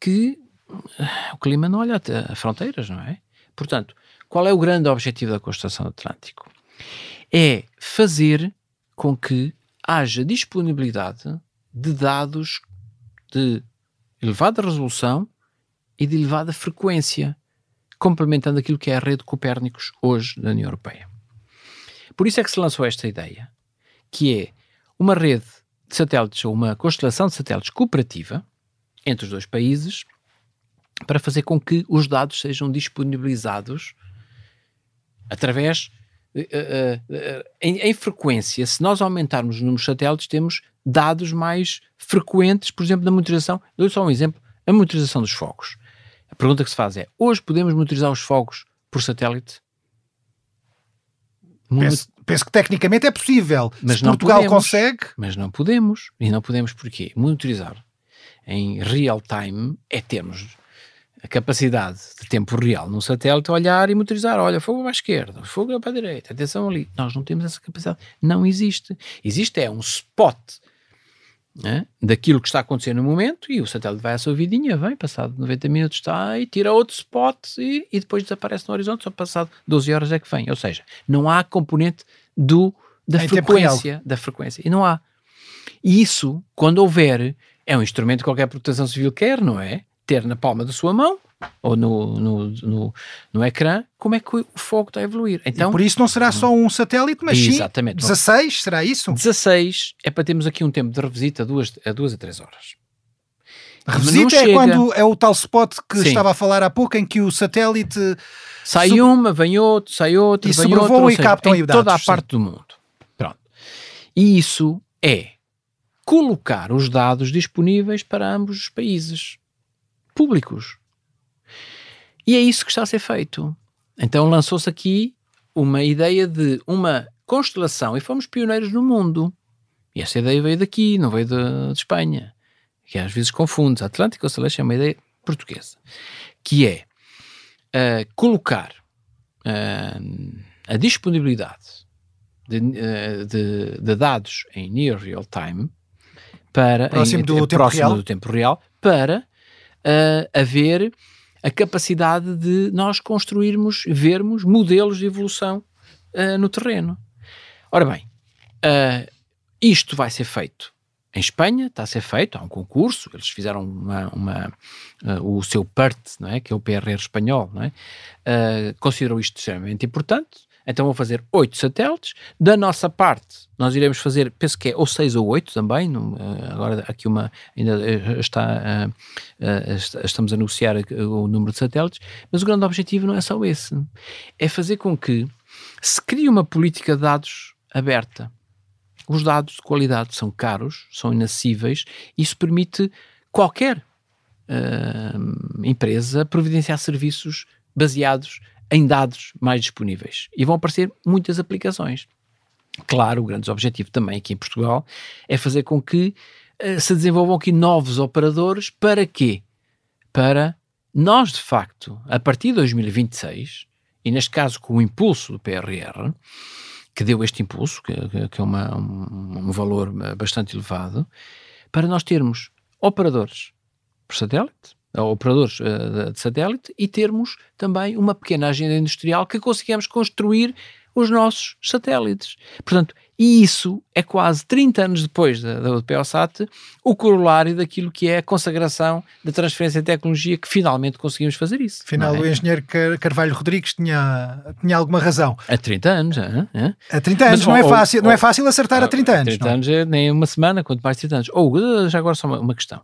que uh, o clima não olha a fronteiras, não é? Portanto, qual é o grande objetivo da Constelação do Atlântico? É fazer com que haja disponibilidade de dados de elevada resolução e de elevada frequência, complementando aquilo que é a rede Copérnicos hoje da União Europeia. Por isso é que se lançou esta ideia, que é uma rede de satélites ou uma constelação de satélites cooperativa entre os dois países para fazer com que os dados sejam disponibilizados através uh, uh, uh, em, em, frequência. Se nós aumentarmos o número de satélites, temos dados mais frequentes, por exemplo, na monitorização. Dou só um exemplo: a monitorização dos fogos. A pergunta que se faz é: hoje podemos monitorizar os fogos por satélite? Penso, penso, que tecnicamente é possível. Mas Se Portugal podemos, consegue. Mas não podemos. E não podemos porquê? Monitorizar em real time é termos a capacidade de tempo real num satélite olhar e monitorizar. Olha, fogo para a esquerda, fogo para a direita, atenção ali. Nós não temos essa capacidade. Não existe. Existe é um spot né, daquilo que está acontecendo no momento e o satélite vai à sua vidinha, vem, passado 90 minutos está e tira outro spot e, e depois desaparece no horizonte, só passado 12 horas é que vem. Ou seja, não há componente do, da frequência, da frequência. E não há. E isso, quando houver, é um instrumento que qualquer proteção civil quer, não é? Ter na palma da sua mão ou no, no, no, no, ecrã, como é que o fogo está a evoluir. Então, e por isso não será só um satélite, mas exatamente, sim 16, será isso? 16 é para termos aqui um tempo de revisita a duas a, duas a três horas. Revisita é quando é o tal spot que sim. estava a falar há pouco, em que o satélite... Sai sub... uma, vem outro, sai outro, e vem outro. e captam em toda a parte do mundo. Pronto. E isso é colocar os dados disponíveis para ambos os países públicos. E é isso que está a ser feito. Então lançou-se aqui uma ideia de uma constelação e fomos pioneiros no mundo. E essa ideia veio daqui, não veio de, de Espanha, que às vezes confunde. A Atlantic Constellation é uma ideia portuguesa, que é uh, colocar uh, a disponibilidade de, uh, de, de, dados em near real time para próximo, em, do, tempo próximo real. do tempo real para haver a capacidade de nós construirmos, vermos modelos de evolução uh, no terreno. Ora bem, uh, isto vai ser feito em Espanha, está a ser feito, há um concurso, eles fizeram uma, uma uh, o seu PERT, não é? que é o PRR espanhol, não é? considerou isto extremamente importante, então vão fazer oito satélites. Da nossa parte, nós iremos fazer, penso que é ou seis ou oito também. Eh, agora aqui uma ainda eh, está, uh, estamos a negociar o número de satélites, mas o grande objetivo não é só esse. É fazer com que se crie uma política de dados aberta. Os dados de qualidade são caros, são inacessíveis, e isso permite qualquer uh, empresa providenciar serviços baseados em dados mais disponíveis. E vão aparecer muitas aplicações. Claro, o grande objetivo também aqui em Portugal é fazer com que uh, se desenvolvam aqui novos operadores. Para quê? Para nós, de facto, a partir de 2026, e neste caso com o impulso do PRR, que deu este impulso, que, que é uma, um, um valor eh, bastante elevado, para nós termos operadores por satélite, operadores uh, de satélite e termos também uma pequena agenda industrial que conseguimos construir os nossos satélites. Portanto, e isso é quase 30 anos depois da, da UPOSAT o corolário daquilo que é a consagração da transferência de tecnologia que finalmente conseguimos fazer isso. Afinal, é? o engenheiro Carvalho Rodrigues tinha, tinha alguma razão. Há 30 anos, é? Há 30 anos, Mas, não, é fácil, ou, não é fácil acertar a 30 anos. 30 não. anos é nem uma semana, quanto mais 30 anos. Ou, já agora só uma, uma questão.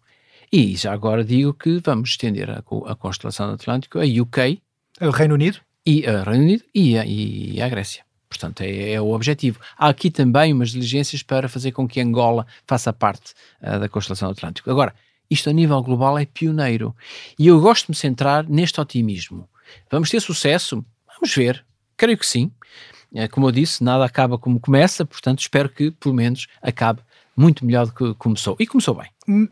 E já agora digo que vamos estender a, a constelação do Atlântico a UK, o Reino Unido e a Reino Unido e a, e a Grécia. Portanto, é, é, o objetivo. Há aqui também umas diligências para fazer com que Angola faça parte uh, da constelação do Atlântico. Agora, isto a nível global é pioneiro. E eu gosto de me centrar neste otimismo. Vamos ter sucesso? Vamos ver. Creio que sim. Uh, como eu disse, nada acaba como começa, portanto, espero que, pelo menos, acabe muito melhor do que começou. E começou bem.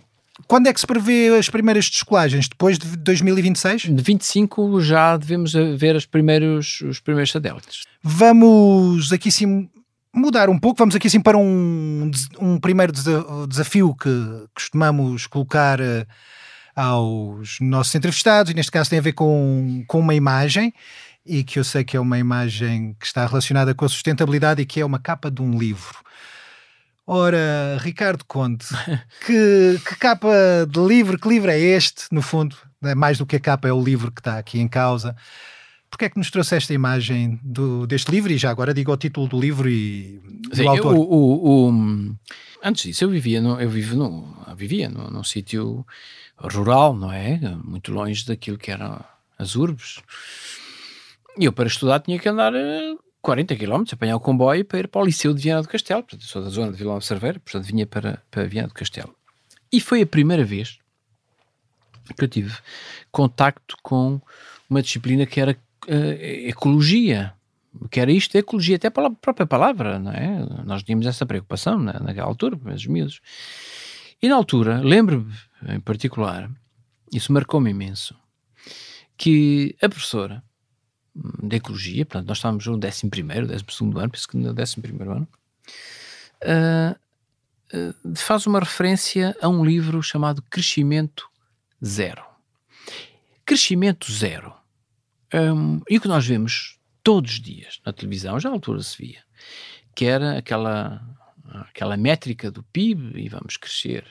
Quando é que se prevê as primeiras descolagens? Depois de 2026? De 25 já devemos ver os primeiros, os primeiros satélites. Vamos aqui sim mudar um pouco, vamos aqui sim para um, um primeiro desafio que costumamos colocar eh, aos nossos entrevistados, e neste caso tem a ver com, com uma imagem, e que eu sei que é uma imagem que está relacionada com a sustentabilidade e que é uma capa de um livro. Ora, Ricardo Conde, que, que capa de livro, que livro é este, no fundo? É mais do que a capa, é o livro que está aqui em causa. Porquê é que nos trouxe esta imagem do, deste livro? E já agora digo o título do livro e Sim, o autor. O, o, o, antes disso, eu vivia, no, eu vivo no, vivia no, num sítio rural, não é? Muito longe daquilo que eram as urbes. E eu, para estudar, tinha que andar 40 km, apanhar o comboio para ir para o Liceu de Viana do Castelo. Portanto, sou da zona de Vila Nova Cerveira, portanto, vinha para, para Viana do Castelo. E foi a primeira vez que eu tive contacto com uma disciplina que era uh, ecologia. Que era isto, ecologia, até pela própria palavra, não é? Nós tínhamos essa preocupação na, naquela altura, os miúdos. E na altura, lembro-me em particular, isso marcou-me imenso, que a professora de ecologia, portanto, nós estávamos no 11 primeiro, 12 segundo ano, penso que no 11 primeiro ano, uh, uh, faz uma referência a um livro chamado Crescimento Zero. Crescimento Zero. Um, e o que nós vemos todos os dias na televisão, já à altura se via, que era aquela, aquela métrica do PIB e vamos crescer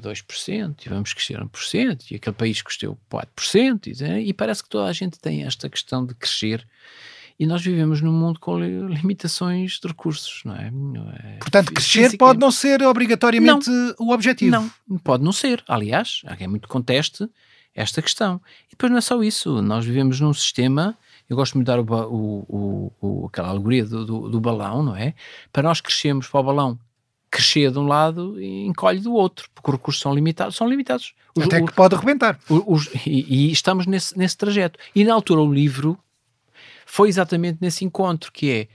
2% e vamos crescer 1%, e aquele país cresceu 4%, e, e parece que toda a gente tem esta questão de crescer. E nós vivemos num mundo com limitações de recursos, não é? é Portanto, crescer física. pode não ser obrigatoriamente não, o objetivo. Não, pode não ser. Aliás, há quem muito conteste esta questão. E depois não é só isso. Nós vivemos num sistema. Eu gosto muito de dar o, o, o, aquela alegoria do, do, do balão, não é? Para nós crescermos para o balão crescer de um lado e encolhe do outro, porque os recursos são limitados. São limitados. Os, Até que pode arrebentar. Os, e, e, estamos nesse, nesse trajeto. E na altura o livro foi exatamente nesse encontro, que é,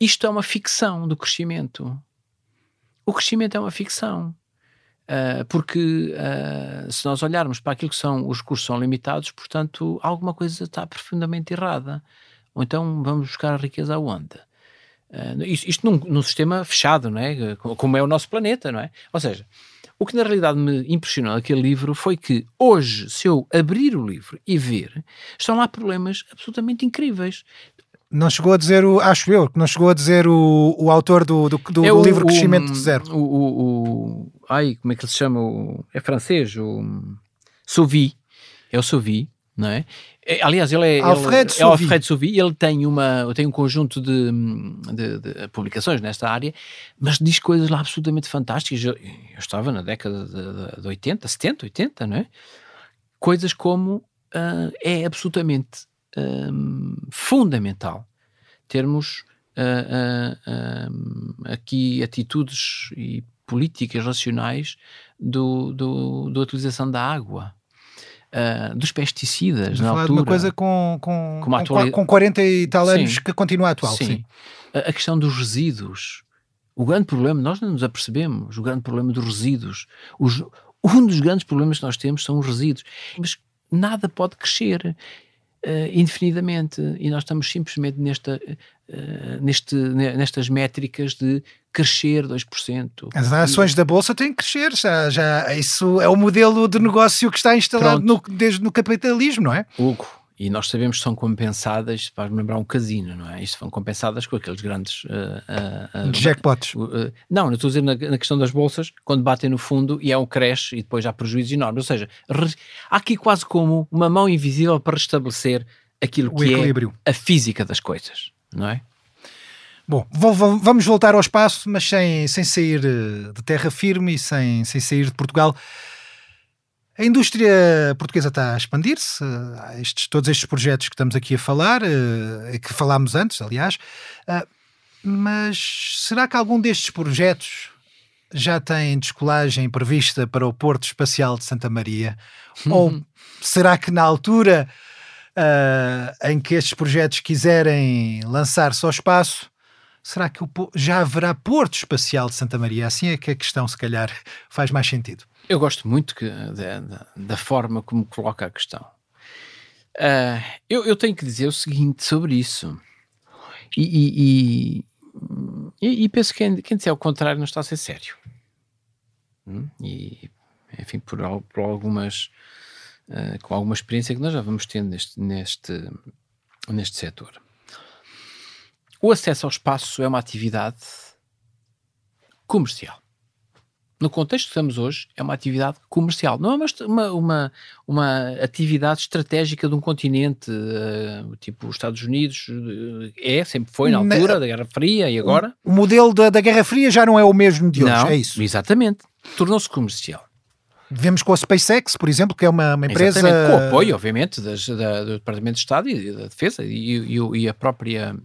isto é uma ficção do crescimento. O crescimento é uma ficção. Uh, porque uh, se nós olharmos para aquilo que são os recursos são limitados, portanto, alguma coisa está profundamente errada. Ou então vamos buscar a riqueza aonde? Uh, isto, isto num, num, sistema fechado, não é? Como é o nosso planeta, não é? Ou seja, o que na realidade me impressionou naquele livro foi que hoje, se eu abrir o livro e ver, estão lá problemas absolutamente incríveis. Não chegou a dizer, o, acho eu, que não chegou a dizer o, o autor do, do, do, é o, livro Crescimento o, Zero. O, o, o, ai, como é que ele se chama? O, é francês, o Sauvi. É o Sauvi, não é? É aliás, ele é Alfred ele, é Alfred Sauvi, ele tem, uma, tem um conjunto de, de, de, publicações nesta área, mas diz coisas lá absolutamente fantásticas. Eu, eu estava na década de, de, 80, 70, 80, não é? Coisas como uh, é absolutamente um, fundamental termos uh, uh, aqui atitudes e políticas racionais do, do, da utilização da água uh, dos pesticidas na altura. de uma coisa com, com, com, atualidade... com 40 e tal anos sim. que continua atual. Sim. sim. A, questão dos resíduos. O grande problema, nós não nos apercebemos, o grande problema dos resíduos. Os, um dos grandes problemas que nós temos são os resíduos. Mas nada pode crescer. Uh, indefinidamente e nós estamos simplesmente nesta, uh, neste, nestas métricas de crescer 2%. As ações e... da Bolsa têm que crescer, já, já, isso é o modelo de negócio que está instalado no, desde no capitalismo, não é? Hugo, e nós sabemos que são compensadas, para me lembrar um casino, não é? Isto são compensadas com aqueles grandes... Uh, uh, Jackpots. Uh, não, não estou a dizer na, na, questão das bolsas, quando batem no fundo e é um crash e depois há prejuízos enormes. Ou seja, há aqui quase como uma mão invisível para restabelecer aquilo o que equilíbrio. é a física das coisas, não é? Bom, vamos voltar ao espaço, mas sem, sem sair de terra firme e sem, sem sair de Portugal. A indústria portuguesa está a expandir-se, estes, todos estes projetos que estamos aqui a falar, eh, que falámos antes, aliás, eh, mas será que algum destes projetos já tem descolagem prevista para o Porto Espacial de Santa Maria? Ou será que na altura uh, em que estes projetos quiserem lançar-se ao espaço, será que já haverá Porto Espacial de Santa Maria? Assim é que a questão, se calhar, faz mais sentido. Eu gosto muito que, da, da, da, forma como coloca a questão. Uh, eu, eu, tenho que dizer o seguinte sobre isso. E, e, e, e penso que quem, quem disser o contrário não está a ser sério. Hum? E, enfim, por, por algumas. Uh, com alguma experiência que nós já vamos tendo neste, neste, neste setor. O acesso ao espaço é uma atividade comercial. No contexto que estamos hoje, é uma atividade comercial. Não é uma, uma, uma atividade estratégica de um continente, uh, tipo os Estados Unidos, uh, é, sempre foi na altura da Guerra Fria e agora. O modelo da, da Guerra Fria já não é o mesmo de hoje, não, é isso? Exatamente. Tornou-se comercial. Vemos com a SpaceX, por exemplo, que é uma, uma empresa. Exatamente. Com apoio, obviamente, das, da, do Departamento de Estado e da Defesa e, e, e a própria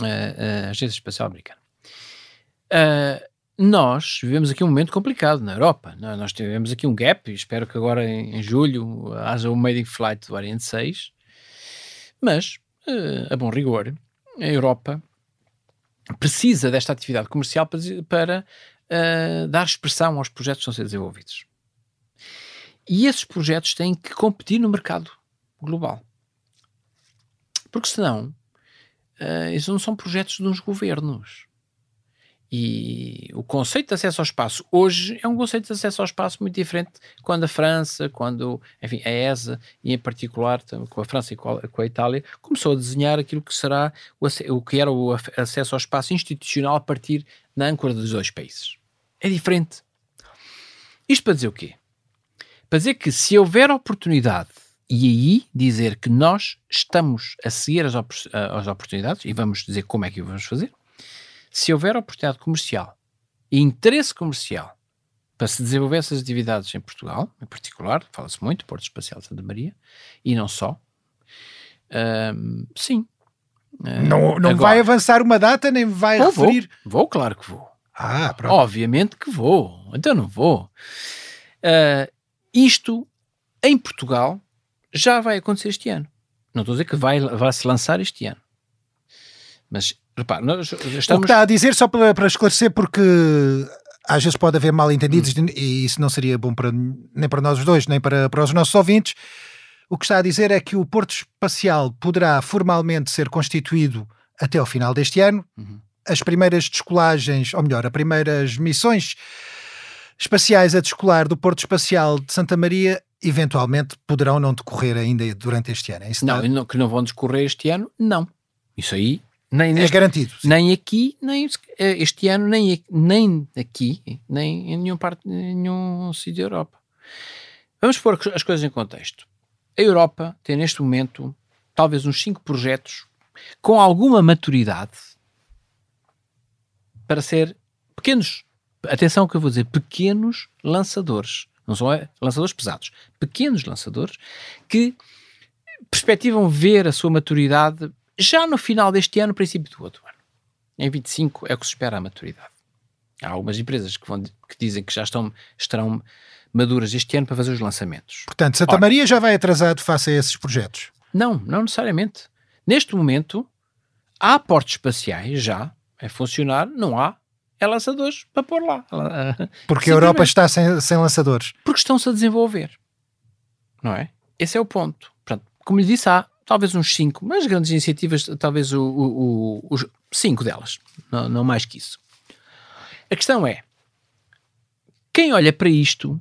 uh, Agência Espacial Americana. Uh, nós vivemos aqui um momento complicado na Europa. É? Nós tivemos aqui um gap, espero que agora em, julho haja o Made in Flight do Ariane 6. Mas, uh, a bom rigor, a Europa precisa desta atividade comercial para, para uh, dar expressão aos projetos que estão a ser desenvolvidos. E esses projetos têm que competir no mercado global. Porque senão, uh, isso não são projetos de uns governos e o conceito de acesso ao espaço hoje é um conceito de acesso ao espaço muito diferente quando a França, quando enfim, a ESA, e em particular com a França e com a, Itália, começou a desenhar aquilo que será o, o que era o acesso ao espaço institucional a partir da âncora dos dois países. É diferente. Isto para dizer o quê? Para dizer que se houver oportunidade e aí dizer que nós estamos a seguir as, op as oportunidades e vamos dizer como é que o vamos fazer, se houver oportunidade comercial e interesse comercial para se desenvolver essas atividades em Portugal, em particular, fala-se muito, Porto Espacial de Santa Maria, e não só, sim. Uh, não não agora, vai avançar uma data, nem vai vou, referir. Vou, vou, claro que vou. Ah, pronto. Obviamente que vou, então não vou. Uh, isto, em Portugal, já vai acontecer este ano. Não estou a dizer que vai, vai se lançar este ano. Mas Repare, nós estamos... O que está a dizer, só para, para esclarecer, porque às vezes pode haver mal entendidos hum. e isso não seria bom para, nem para nós dois, nem para, para os nossos ouvintes. O que está a dizer é que o Porto Espacial poderá formalmente ser constituído até ao final deste ano. Uhum. As primeiras descolagens, ou melhor, as primeiras missões espaciais a descolar do Porto Espacial de Santa Maria eventualmente poderão não decorrer ainda durante este ano. É isso não, não, que não vão decorrer este ano, não. Isso aí nem é neste, é garantido. Sim. Nem aqui, nem eh, este ano, nem, nem aqui, nem em nenhum, parte, em nenhum sítio da Europa. Vamos pôr as coisas em contexto. A Europa tem neste momento talvez uns 5 projetos com alguma maturidade para ser pequenos, atenção que eu vou dizer, pequenos lançadores. Não são é, lançadores pesados, pequenos lançadores que perspectivam ver a sua maturidade já no final deste ano, princípio do outro ano. Em 25 é o que se espera a maturidade. Há algumas empresas que, vão, que dizem que já estão, estarão maduras este ano para fazer os lançamentos. Portanto, Santa Ora, Maria já vai atrasado face a esses projetos? Não, não necessariamente. Neste momento, há portos espaciais já a funcionar, não há é lançadores para pôr lá. Porque a Europa está sem, sem lançadores. Porque estão-se a desenvolver. Não é? Esse é o ponto. Portanto, como lhe disse, há talvez uns 5, mas grandes iniciativas, talvez o, o, o, os 5 delas, não, não mais que isso. A questão é, quem olha para isto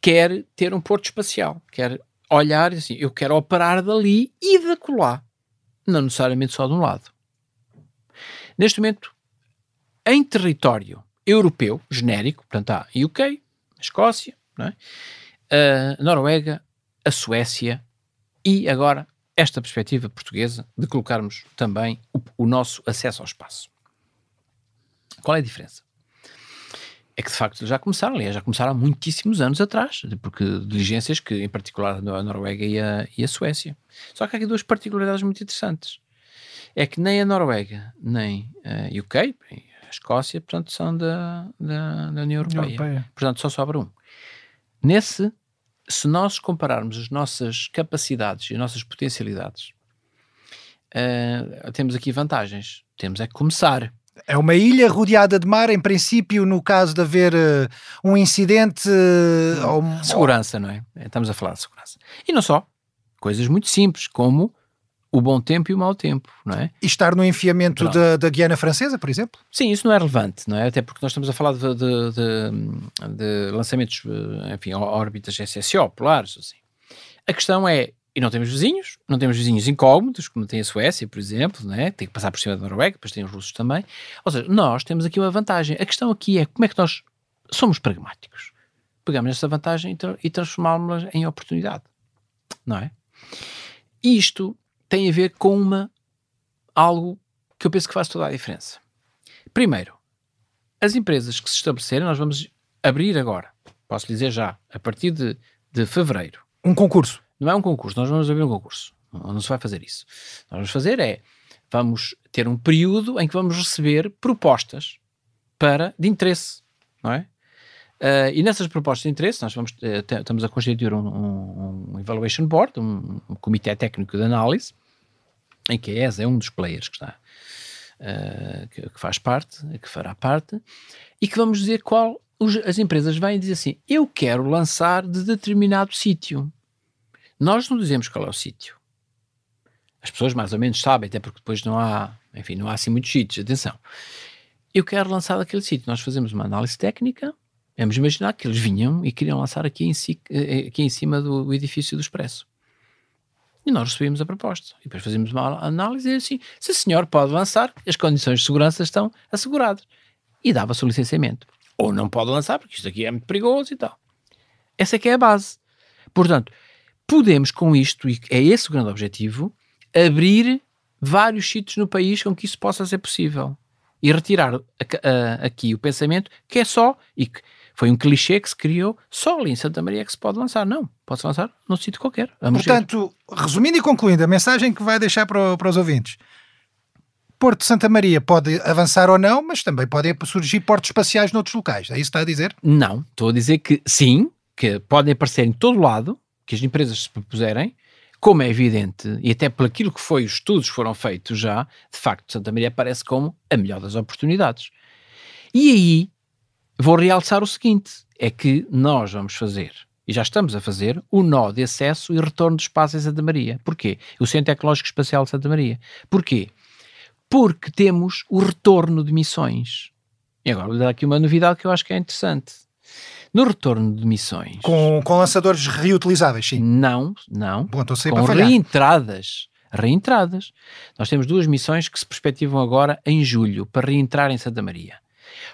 quer ter um porto espacial, quer olhar assim, eu quero operar dali e de colar, não necessariamente só de um lado. Neste momento, em território europeu, genérico, portanto há UK, a Escócia, é? a Noruega, a Suécia e agora esta perspectiva portuguesa de colocarmos também o, o nosso acesso ao espaço. Qual é a diferença? é que de facto já começaram, aliás, já começaram há muitíssimos anos atrás, porque diligências que, em particular, a Noruega e a, e a Suécia. Só que há aqui duas particularidades muito interessantes. É que nem a Noruega, nem a UK, a Escócia, portanto, são da, da, da União Europeia. Europeia. Portanto, só sobra um. Nesse se nós compararmos as nossas capacidades e as nossas potencialidades, uh, temos aqui vantagens. Temos é que começar. É uma ilha rodeada de mar, em princípio, no caso de haver uh, um incidente. Uh, ou, segurança, não é? Estamos a falar de segurança. E não só. Coisas muito simples, como o bom tempo e o mau tempo, não é? E estar no enfiamento da, da, Guiana Francesa, por exemplo? Sim, isso não é relevante, não é? Até porque nós estamos a falar de, de, de, de lançamentos, eh, enfim, órbitas SSO, polares, assim. A questão é, e não temos vizinhos, não temos vizinhos incógnitos, como tem a Suécia, por exemplo, não é? tem que passar por cima da Noruega, depois tem os russos também. Ou seja, nós temos aqui uma vantagem. A questão aqui é como é que nós somos pragmáticos. Pegamos essa vantagem e transformámos-la em oportunidade, não é? Isto tem a ver com uma algo que eu penso que faz toda a diferença. Primeiro, as empresas que se estabelecerem, nós vamos abrir agora, posso dizer já, a partir de, de fevereiro. Um concurso? Não é um concurso, nós vamos abrir um concurso. Não, não se vai fazer isso. Nós vamos fazer é, vamos ter um período em que vamos receber propostas para, de interesse, não é? Uh, e nessas propostas de interesse, nós vamos, uh, estamos a constituir um, um, um Evaluation Board, um, um, comitê técnico de análise, em que a ESA é um dos players que está, uh, que, que, faz parte, que fará parte, e que vamos dizer qual os, as empresas vêm dizer assim: eu quero lançar de determinado sítio. Nós não dizemos qual é o sítio. As pessoas mais ou menos sabem, até porque depois não há, enfim, não há assim muitos sítios. Atenção. Eu quero lançar daquele sítio. Nós fazemos uma análise técnica Vamos imaginar que eles vinham e queriam lançar aqui em, si, eh, aqui em cima do edifício do Expresso. E nós recebemos a proposta. E depois fazemos uma análise e assim, se o senhor pode lançar, as condições de segurança estão asseguradas. E dava-se o licenciamento. Ou não pode lançar, porque isto aqui é muito perigoso e tal. Essa é que é a base. Portanto, podemos com isto, e é esse o grande objetivo, abrir vários sítios no país com que isso possa ser possível. E retirar a, a, aqui o pensamento que é só, e que foi um clichê que se criou só ali em Santa Maria é que se pode lançar. Não, pode-se lançar num sítio qualquer. Portanto, resumindo e concluindo, a mensagem que vai deixar para, para os ouvintes. Porto de Santa Maria pode avançar ou não, mas também podem surgir portos espaciais noutros locais. É isso que está a dizer? Não, estou a dizer que sim, que podem aparecer em todo lado, que as empresas se propuserem, como é evidente, e até por aquilo que foi os estudos foram feitos já, de facto, Santa Maria aparece como a melhor das oportunidades. E aí vou realçar o seguinte: é que nós vamos fazer, e já estamos a fazer, o nó de acesso e retorno de espaço em Santa Maria. Porquê? O Centro Tecnológico Espacial de Santa Maria. Porquê? Porque temos o retorno de missões. E agora vou dar aqui uma novidade que eu acho que é interessante. No retorno de missões. Com, com lançadores reutilizáveis, sim. Não, não. Bom, estou com reentradas. Reentradas. Nós temos duas missões que se perspectivam agora em julho para reentrar em Santa Maria.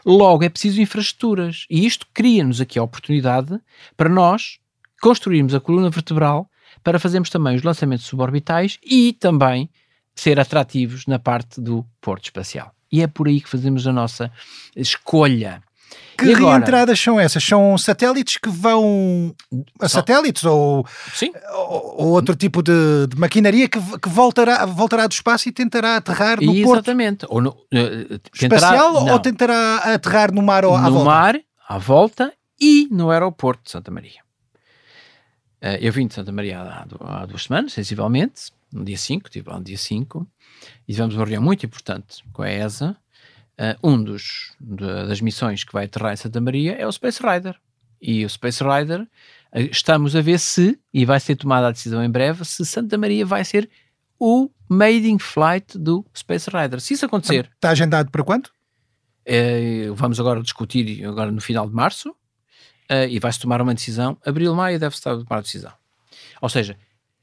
Logo, é preciso infraestruturas. E isto cria-nos aqui a oportunidade para nós construirmos a coluna vertebral para fazermos também os lançamentos suborbitais e também ser atrativos na parte do porto espacial. E é por aí que fazemos a nossa escolha. Que agora, reentradas são essas? São satélites que vão a são, satélites ou, ou, ou, outro tipo de, de maquinaria que, que, voltará, voltará do espaço e tentará aterrar no Exatamente. porto? Ou no, uh, espacial tentará, ou tentará aterrar no mar ou à no volta? No mar, à volta e no aeroporto de Santa Maria. Uh, eu vim de Santa Maria há, há, duas semanas, sensivelmente, no dia 5, estive lá no dia 5, e tivemos uma reunião muito importante com a ESA, Uh, um dos de, das missões que vai aterrar em Santa Maria é o Space Rider. E o Space Rider, uh, estamos a ver se, e vai ser tomada a decisão em breve, se Santa Maria vai ser o maiden flight do Space Rider. Se isso acontecer. Está agendado para quando? Uh, vamos agora discutir agora no final de março e vai-se tomar uma decisão. Abril, maio deve-se tomar a decisão. Ou seja,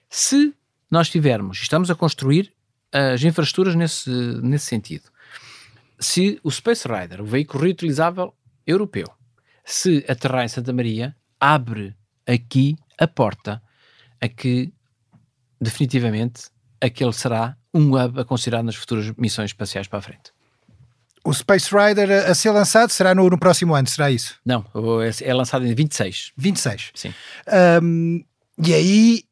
se nós tivermos, estamos a construir as infraestruturas nesse, nesse sentido, se o Space Rider, o veículo reutilizável europeu, se aterrar em Santa Maria, abre aqui a porta a que definitivamente aquele será um hub a considerar nas futuras missões espaciais para a frente. O Space Rider a ser lançado será no, no próximo ano, será isso? Não, é lançado em 26. 26. Sim. Um, e aí,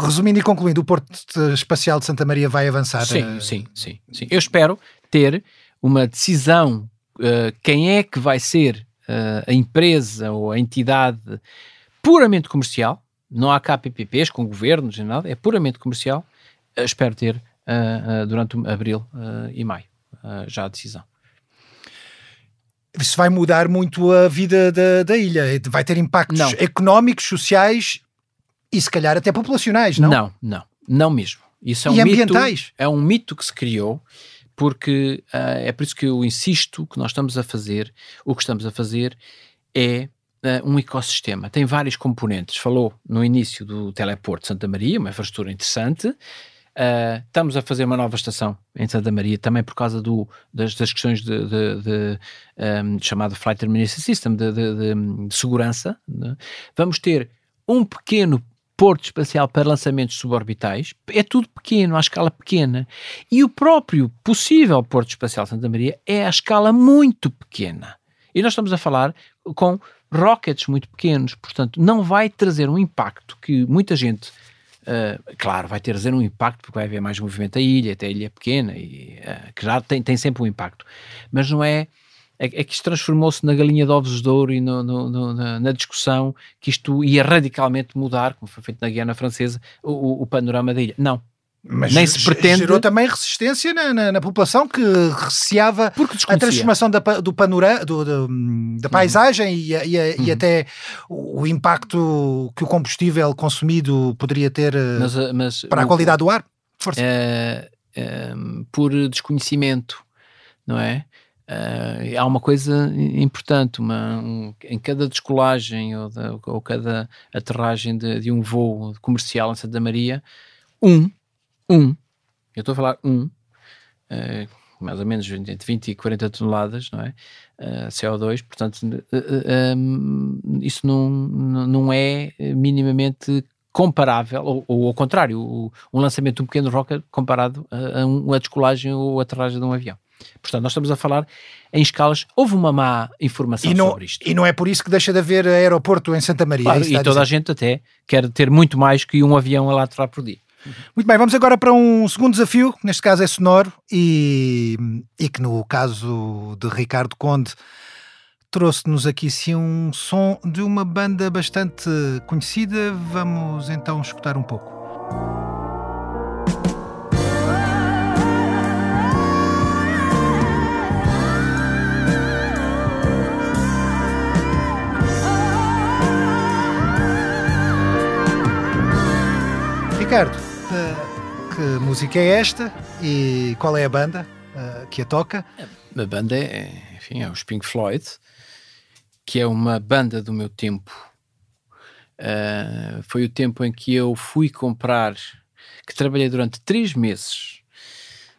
resumindo e concluindo, o Porto Espacial de Santa Maria vai avançar? Sim, uh... sim, sim, sim. Eu espero ter uma decisão, uh, quem é que vai ser uh, a empresa ou a entidade puramente comercial, não há cá PPPs com governos nem nada, é puramente comercial, uh, espero ter durante abril e maio já a decisão. isso vai mudar muito a vida da, da ilha. Vai ter impactos Não. económicos, sociais e se calhar até populacionais, não? Não, não, não mesmo. Isso é E um ambientais? mito. É um mito que se criou porque ah, é por isso que eu insisto que nós estamos a fazer, o que estamos a fazer é ah, um ecossistema, tem vários componentes. Falou no início do Teleporto Santa Maria, uma infraestrutura interessante. Ah, estamos a fazer uma nova estação em Santa Maria, também por causa do, das, das questões de, de, de, um, chamado Flight Termination System, de- de segurança. né? Vamos ter um pequeno porto espacial para lançamentos suborbitais, é tudo pequeno, à escala pequena. E o próprio possível Porto Espacial Santa Maria é à escala muito pequena. E nós estamos a falar com rockets muito pequenos, portanto, não vai trazer um impacto que muita gente. Uh, claro, vai trazer um impacto porque vai haver mais movimento da ilha, até a ilha é pequena, e, uh, que já tem, tem sempre um impacto, mas não é. É, é que isto transformou-se na galinha de ovos de ouro e no- no- no- na, na discussão que isto ia radicalmente mudar, como foi feito na Guiana Francesa, o, o- panorama da ilha. Não, Mas Nem se pretende- gerou também resistência na, na- na população que receava a transformação da, do panorama, do- do- da paisagem e, a- e a- e Uhum. até o, impacto que o combustível consumido poderia ter eh, Mas, uh, mas para a o- qualidade do ar. Força. eh, eh, por desconhecimento, não é? Eh, há uma coisa importante, uma, um- em cada descolagem ou, da- ou cada aterragem de, de um voo comercial em Santa Maria, um, um, eu estou a falar um, eh, mais ou menos entre 20 e 40 toneladas, não é? Eh, CO2, portanto, um, isso não, não é minimamente comparável, ou, ou ao contrário, o- um lançamento de um pequeno rocket comparado a, a um- a descolagem ou aterragem de um avião. Portanto, nós estamos a falar em escalas. Houve uma má informação E não, sobre isto. e não é por isso que deixa de haver aeroporto em Santa Maria. é Claro, que e toda a gente até quer ter muito mais que um avião a lá aterrar por dia. Muito bem, vamos agora para um segundo desafio, que neste caso é sonoro e, e que no caso de Ricardo Conde trouxe-nos aqui sim um som de uma banda bastante conhecida. Vamos então escutar um pouco. Ricardo, eh, que música é esta e qual é a banda eh, que a toca? A banda é, enfim, é os Pink Floyd, que é uma banda do meu tempo. Ah, foi o tempo em que eu fui comprar, que trabalhei durante três meses,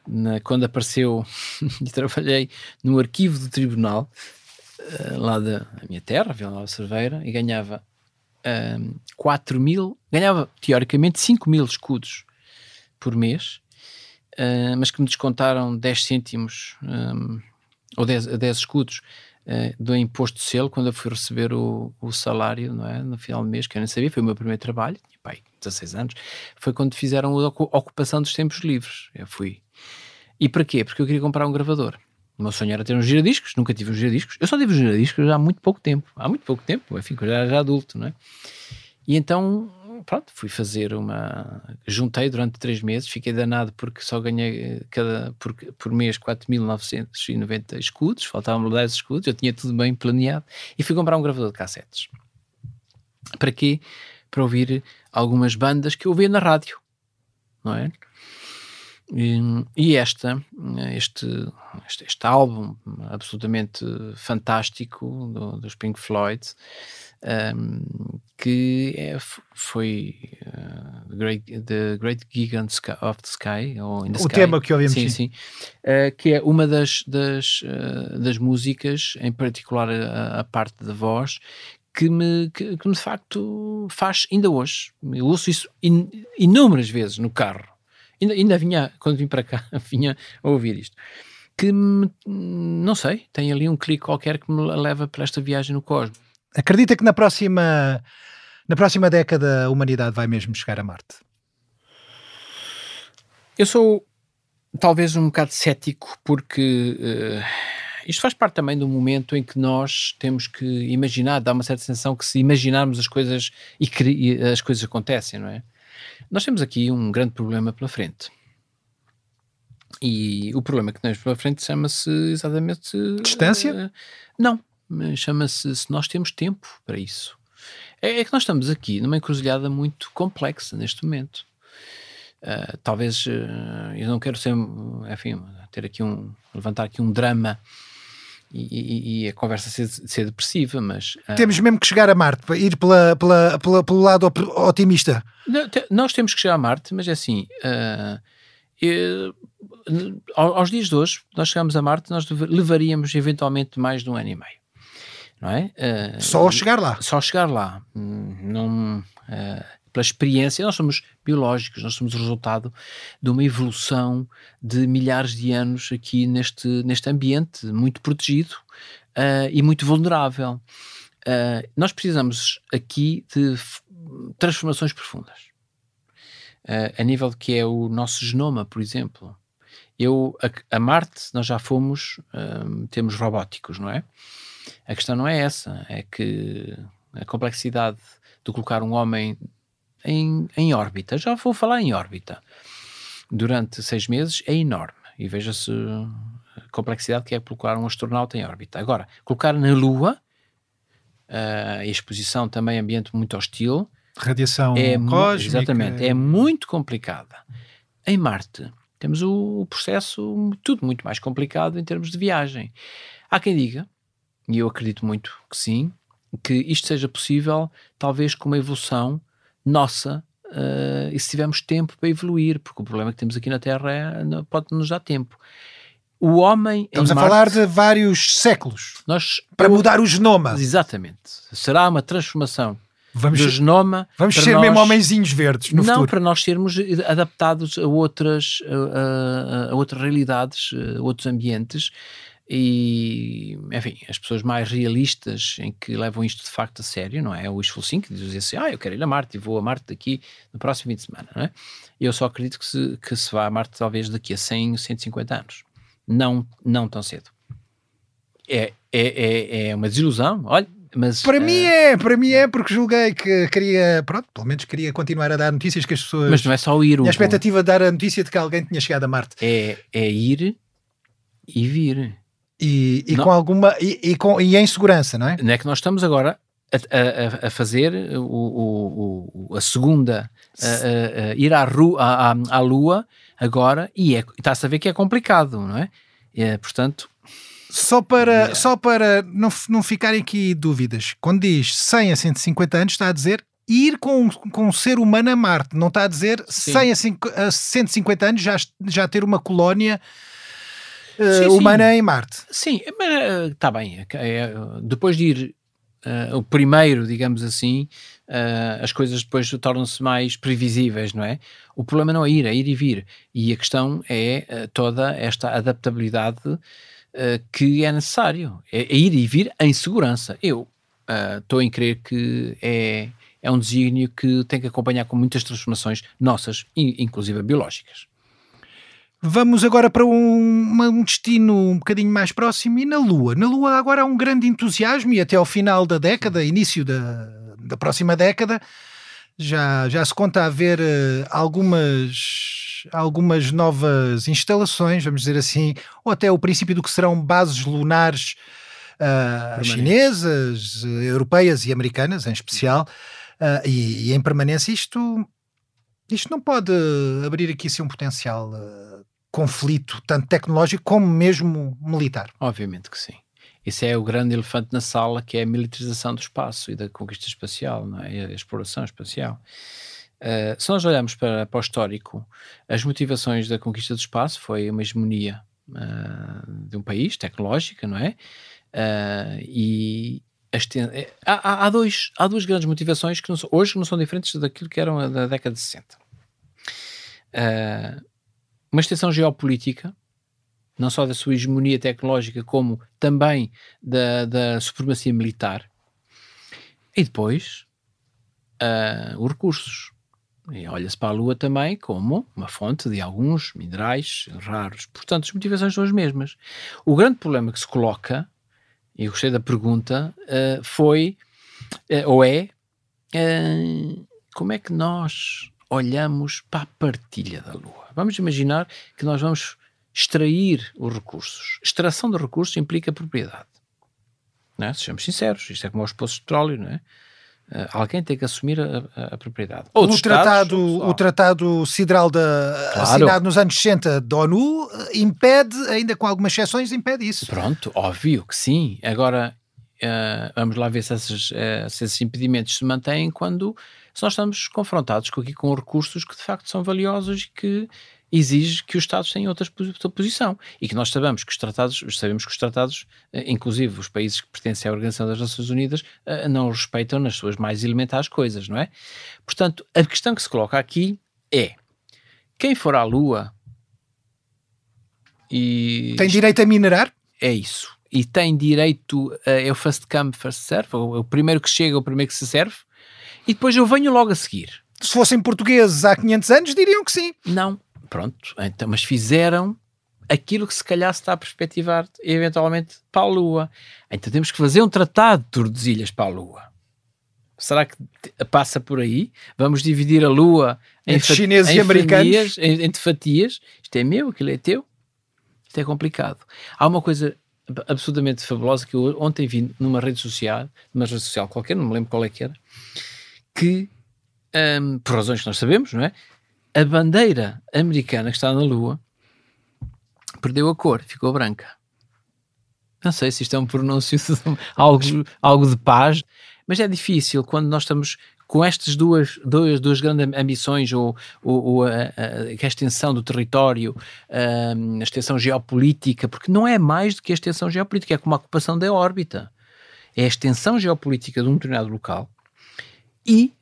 na- quando apareceu, e trabalhei no arquivo do tribunal, ah, lá da minha terra, Vila Nova Cerveira, e ganhava ah, 4 mil, ganhava teoricamente 5 mil escudos por mês, ah, mas que me descontaram 10 cêntimos um, ou 10, 10 escudos ah, do imposto de selo quando eu fui receber o, o salário não é? no final do mês, que eu nem sabia, foi o meu primeiro trabalho, tinha pai, 16 anos, foi quando fizeram a ocu- ocupação dos tempos livres. Eu fui. E para quê? Porque eu queria comprar um gravador. O meu sonho era ter uns giradiscos, nunca tive uns giradiscos. Eu só tive uns giradiscos há muito pouco tempo. Há muito pouco tempo, enfim, era já adulto, não é? E então, pronto, fui fazer uma. Juntei durante três meses, fiquei danado porque só ganhei eh, cada, por, por mês 4.990 escudos, faltavam-me 10 escudos, eu tinha tudo bem planeado e fui comprar um gravador de cassetes. Para quê? Para ouvir algumas bandas que eu ouvia na rádio, não é? E, e esta, este, este, este álbum absolutamente fantástico do- dos Pink Floyd, um, que é, foi uh, Great, The Great Gig on Sky- of the Sky, ou in the O Sky. tema que ouvimos, Sim, sim. sim. Uh, que é uma das, das, uh, das músicas, em particular a, a parte da voz, que me, que, que me de facto faz ainda hoje. Eu ouço isso in- inúmeras vezes no carro. Ainda, ainda vinha, quando vim para cá, vinha a ouvir isto. Que me, não sei, tem ali um clique qualquer que me leva para esta viagem no cosmos. Acredita que na próxima, na próxima década a humanidade vai mesmo chegar a Marte? Eu sou talvez um bocado cético porque eh, isto faz parte também do momento em que nós temos que imaginar, dá uma certa sensação que se imaginarmos as coisas e as coisas acontecem, não é? Nós temos aqui um grande problema pela frente. E o problema que temos pela frente chama-se exatamente. Distância? Uh, não, chama-se se nós temos tempo para isso. É, é, que nós estamos aqui numa encruzilhada muito complexa neste momento. Uh, talvez uh, eu não quero ser, enfim, ter aqui um, levantar aqui um drama e, e, e a conversa ser, ser depressiva, mas uh, temos mesmo que chegar a Marte para ir pela, pela, pela, pelo lado otimista. Nós temos que chegar a Marte, mas é assim. Eu, aos dias de hoje, nós chegamos a Marte, nós levaríamos eventualmente mais de um ano e meio. Não é? Uh, só chegar lá. Só chegar lá. Hum, não, uh, pela experiência, nós somos biológicos, nós somos o resultado de uma evolução de milhares de anos aqui neste, neste ambiente muito protegido uh, e muito vulnerável. nós precisamos aqui de transformações profundas. a nível que é o nosso genoma, por exemplo. Eu, a, a Marte, nós já fomos, um, temos robóticos, não é? A questão não é essa, é que a complexidade de colocar um homem em, em órbita, já vou falar em órbita, durante seis meses é enorme. E veja-se a complexidade que é colocar um astronauta em órbita. Agora, colocar na Lua, uh, a exposição também ambiente muito hostil, radiação é cósmica. Exatamente, é muito complicada. Em Marte, temos o, o processo tudo muito mais complicado em termos de viagem. Há quem diga, e eu acredito muito que sim, que isto seja possível, talvez com uma evolução nossa, uh, e se tivermos tempo para evoluir, porque o problema que temos aqui na Terra é, pode nos dar tempo. O homem. Estamos a Marte, falar de vários séculos nós, para mudar o genoma. Exatamente. Será uma transformação vamos do genoma. Vamos ser nós, mesmo homenzinhos verdes no não futuro. para nós sermos adaptados a outras, a, a, a outras realidades, a outros ambientes e, enfim, as pessoas mais realistas em que levam isto de facto a sério, não é? O Wishful Think, diz assim, ah, eu quero ir a Marte e vou a Marte daqui no próximo fim de semana, não é? Eu só acredito que se, que se vá a Marte talvez daqui a 100, 150 anos. Não, não tão cedo. É, é, é, é uma desilusão, olha, mas... Para uh... mim é, para mim é porque julguei que queria, pronto, pelo menos queria continuar a dar notícias que as pessoas... Mas não é só ir... A expectativa de dar a notícia de que alguém tinha chegado a Marte. É, é ir e vir e, e com alguma e, e, com, e em segurança, não é? Não é que nós estamos agora a, a, a fazer o, o, o, a segunda, a, ir à, rua, à, à, Lua agora e é, está-se a ver que é complicado, não é? é portanto. Só para, yeah. só para não, não ficarem aqui dúvidas, quando diz 100 a 150 anos, está a dizer ir com, com um ser humano a Marte, não está a dizer Sim. 100 a, 150 anos já, já ter uma colónia uh, humana em Marte. Sim, mas está eh, bem. É, é, depois de ir uh, o primeiro, digamos assim, uh, as coisas depois tornam-se mais previsíveis, não é? O problema não é ir, é ir e vir. E a questão é toda esta adaptabilidade que é necessário. É, é, ir e vir em segurança. Eu estou em crer que é, é um desígnio que tem que acompanhar com muitas transformações nossas, inclusive biológicas. Vamos agora para um, um, destino um bocadinho mais próximo e na Lua. Na Lua agora há um grande entusiasmo e até ao final da década, início da, da próxima década, já, já se conta haver uh, algumas, algumas novas instalações, vamos dizer assim, ou até o princípio do que serão bases lunares uh, chinesas, uh, europeias e americanas em especial, e, e, em permanência isto isto não pode abrir aqui assim, um potencial conflito, tanto tecnológico como mesmo militar? Obviamente que sim. Esse é o grande elefante na sala, que é a militarização do espaço e da conquista espacial, não é? a exploração espacial. Uh, se nós olharmos para, para o histórico, as motivações da conquista do espaço foi uma hegemonia uh, de um país, tecnológica, não é? Uh, e, é, há, há, dois, há duas grandes motivações que não hoje não são diferentes daquilo que eram da década de 60. Uh, uma extensão geopolítica, não só da sua hegemonia tecnológica, como também da, da supremacia militar. E depois, uh, os recursos. olha-se para a Lua também como uma fonte de alguns minerais raros. Portanto, as motivações são as mesmas. O grande problema que se coloca e gostei da pergunta, uh, foi, uh, ou é, como é que nós olhamos para a partilha da Lua? Vamos imaginar que nós vamos extrair os recursos. Extração de recursos implica propriedade. Não é? Sejamos sinceros, isto é como aos poços de petróleo, não é? Uh, alguém tem que assumir a, a, a propriedade. o, tratado, o tratado Sideral da, claro. assinado nos anos 60 da ONU impede, ainda com algumas exceções, impede isso. Pronto, óbvio que sim. Agora, uh, vamos lá ver se esses, uh, se esses, impedimentos se mantêm quando se nós estamos confrontados com, aqui, com recursos que de facto são valiosos e que exige que os Estados tenham outra posição e que nós sabemos que os tratados, sabemos que os tratados, eh, inclusive os países que pertencem à Organização das Nações Unidas, eh, não respeitam nas suas mais elementares coisas, não é? Portanto, a questão que se coloca aqui é quem for à Lua e... Tem direito a minerar? É isso. E tem direito, a, é o first come, first serve, o, o primeiro que chega, o primeiro que se serve, e depois eu venho logo a seguir. Se fossem portugueses há 500 anos, diriam que sim. Não, Pronto, então, mas fizeram aquilo que se calhar se está a perspectivar eventualmente para a Lua. Então temos que fazer um tratado de Tordesilhas para a Lua. Será que passa por aí? Vamos dividir a Lua entre chineses em e americanos? entre fatias. Isto é meu, aquilo é teu. Isto é complicado. Há uma coisa absolutamente fabulosa que eu ontem vi numa rede social, numa rede social qualquer, não me lembro qual é que era, que, um, por razões que nós sabemos, não é? a bandeira americana que está na Lua perdeu a cor, ficou branca. Não sei se isto é um pronúncio de algo, algo de paz, mas é difícil quando nós estamos com estas duas, duas, duas grandes ambições, ou, ou, ou a, a, a, extensão do território, a, a extensão geopolítica, porque não é mais do que a extensão geopolítica, é como a ocupação da órbita. É a extensão geopolítica de um determinado local e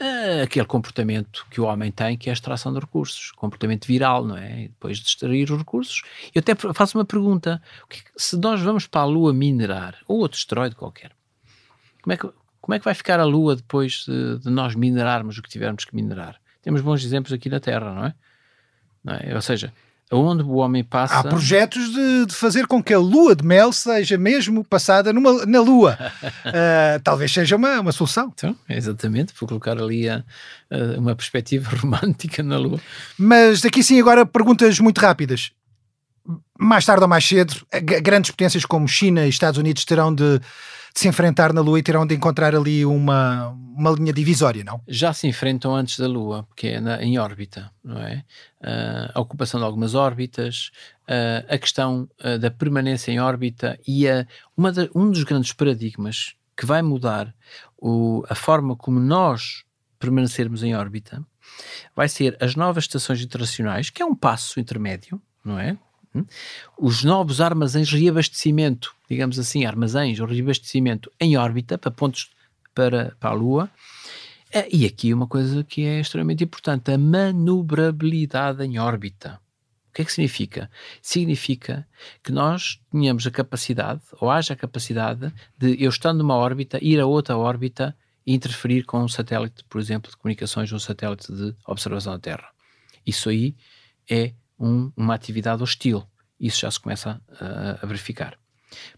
uh, aquele comportamento que o homem tem, que é a extração de recursos, comportamento viral, não é? E depois de extrair os recursos. Eu até faço uma pergunta: se nós vamos para a Lua minerar, ou outro asteroide qualquer, como é que, como é que vai ficar a Lua depois de, de nós minerarmos o que tivermos que minerar? Temos bons exemplos aqui na Terra, não é? Não é? Ou seja, onde o homem passa. Há projetos de, de, fazer com que a lua de mel seja mesmo passada numa, na lua. uh, talvez seja uma, uma solução. Então, exatamente, vou colocar ali a, a, uma perspectiva romântica na lua. Mas aqui sim, agora perguntas muito rápidas. Mais tarde ou mais cedo, grandes potências como China e Estados Unidos terão de de se enfrentar na Lua e terão de encontrar ali uma, uma linha divisória, não? Já se enfrentam antes da Lua, porque é na, em órbita, não é? Uh, a ocupação de algumas órbitas, uh, a questão uh, da permanência em órbita e a, uma um dos grandes paradigmas que vai mudar o, a forma como nós permanecermos em órbita vai ser as novas estações internacionais, que é um passo intermédio, não é? Hum? Os novos armazéns de reabastecimento, digamos assim, armazéns ou reabastecimento em órbita para pontos para, para a Lua. Eh, e aqui uma coisa que é extremamente importante: a manobrabilidade em órbita. O que é que significa? Significa que nós tenhamos a capacidade, ou haja a capacidade, de eu estando numa órbita, ir a outra órbita e interferir com um satélite, por exemplo, de comunicações ou um satélite de observação da Terra. Isso aí é um, uma atividade hostil. Isso já se começa a, a verificar.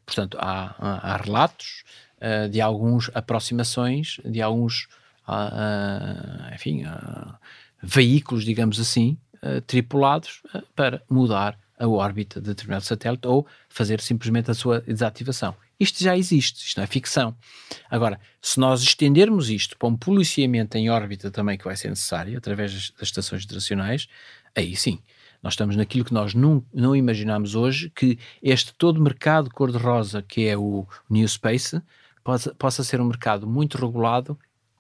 Portanto, há, há relatos uh, de algumas aproximações, de alguns, uh, enfim, uh, veículos, digamos assim, tripulados para mudar a órbita de determinado satélite ou fazer simplesmente a sua desativação. Isto já existe, isto não é ficção. Agora, se nós estendermos isto para um policiamento em órbita também que vai ser necessário, através das estações internacionais, aí sim, nós estamos naquilo que nós não, não imaginamos hoje, que este todo mercado cor-de-rosa, que é o New Space, possa, possa ser um mercado muito regulado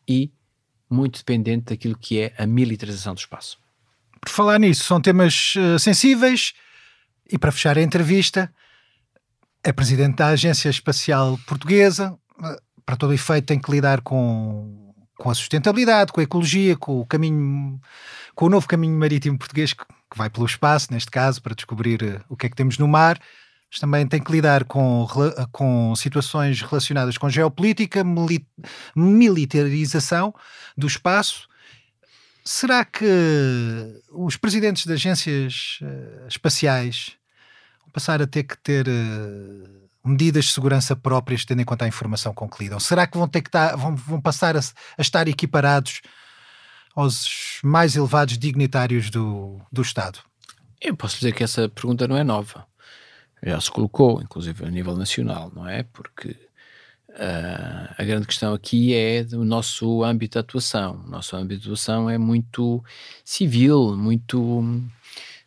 e muito dependente daquilo que é a militarização do espaço. Por falar nisso, são temas uh, sensíveis e para fechar a entrevista, é presidente da Agência Espacial Portuguesa, uh, para todo efeito tem que lidar com, com a sustentabilidade, com a ecologia, com o caminho, com o novo caminho marítimo português que que vai pelo espaço, neste caso, para descobrir eh, o que é que temos no mar, mas também tem que lidar com, com situações relacionadas com geopolítica, militarização do espaço. Será que os presidentes de agências uh, espaciais vão passar a ter que ter uh, medidas de segurança próprias, tendo em conta a informação com que lidam? Será que vão ter que estar, vão, vão passar a, a estar equiparados aos mais elevados dignitários do, do Estado? Eu posso dizer que essa pergunta não é nova. Já se colocou, inclusive a nível nacional, não é? Porque uh, a grande questão aqui é do nosso âmbito de atuação. O nosso âmbito de atuação é muito civil, muito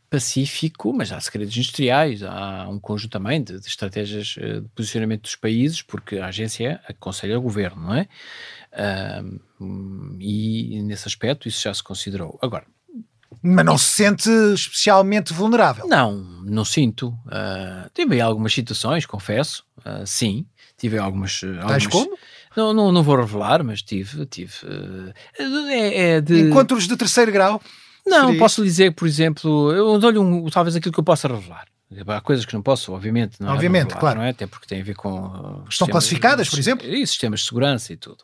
pacífico, mas há segredos industriais, há um conjunto também de, de estratégias eh, de posicionamento dos países, porque a agência aconselha o governo, não é? E nesse aspecto isso já se considerou. Agora, mas não se sente especialmente vulnerável? Não, não sinto. Uh, tive algumas situações, confesso, uh, sim. Tive algumas. Tais como? Não, não, não vou revelar, mas tive. tive uh, é, é de... Encontros de terceiro grau? Não, Seria posso isso? dizer, por exemplo, eu dou-lhe um, talvez aquilo que eu possa revelar. Há coisas que não posso, obviamente. Não é obviamente, é claro. Não é? Até porque tem a ver com. Uh, Estão classificadas, por exemplo? E sistemas de segurança e tudo.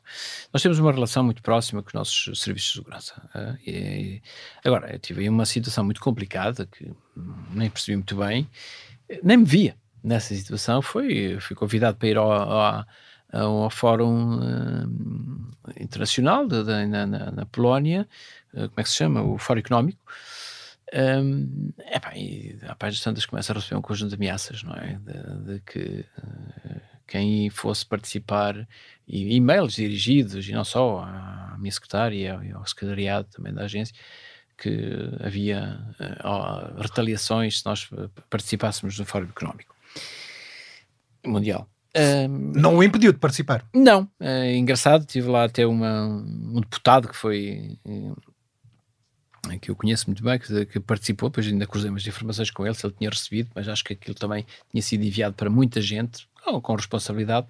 Nós temos uma relação muito próxima com os nossos serviços de segurança. Uh, e, agora, eu tive aí uma situação muito complicada que nem percebi muito bem, nem me via nessa situação. Foi, fui convidado para ir ao, ao, ao Fórum uh, Internacional de, de, na, na, na Polónia, uh, como é que se chama? O Fórum Económico. Um, epá, e a página de tantas começa a receber um conjunto de ameaças, não é? De, de que uh, quem fosse participar, e e-mails dirigidos, e não só à minha secretária e ao secretariado também da agência, que havia uh, retaliações se nós participássemos no Fórum Económico Mundial. Um, não o impediu de participar? Não, é engraçado, tive lá até uma, um deputado que foi que eu conheço muito bem, que, que participou, depois ainda cruzei umas informações com ele, se ele tinha recebido, mas acho que aquilo também tinha sido enviado para muita gente, com, com responsabilidade.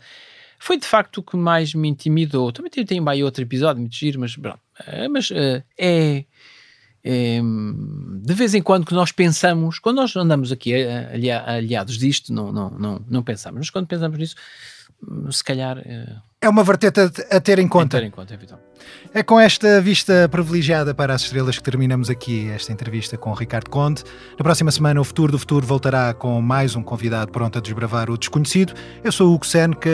Foi de facto o que mais me intimidou. Também tem, tem outro episódio muito giro, mas, eh, mas uh, é, é, de vez em quando que nós pensamos, quando nós andamos aqui eh, aliados disto, não, não, não, não pensamos, mas quando pensamos nisso, se calhar. É uma vertente a, ter em conta. Ter em conta, é. É com esta vista privilegiada para as estrelas que terminamos aqui esta entrevista com Ricardo Conde. Na próxima semana, o Futuro do Futuro voltará com mais um convidado pronto a desbravar o desconhecido. Eu sou o Hugo Seneca,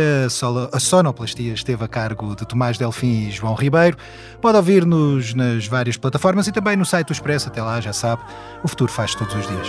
a sonoplastia esteve a cargo de Tomás Delfim e João Ribeiro. Pode ouvir-nos nas várias plataformas e também no site do Expresso. Até lá, já sabe, o futuro faz todos os dias.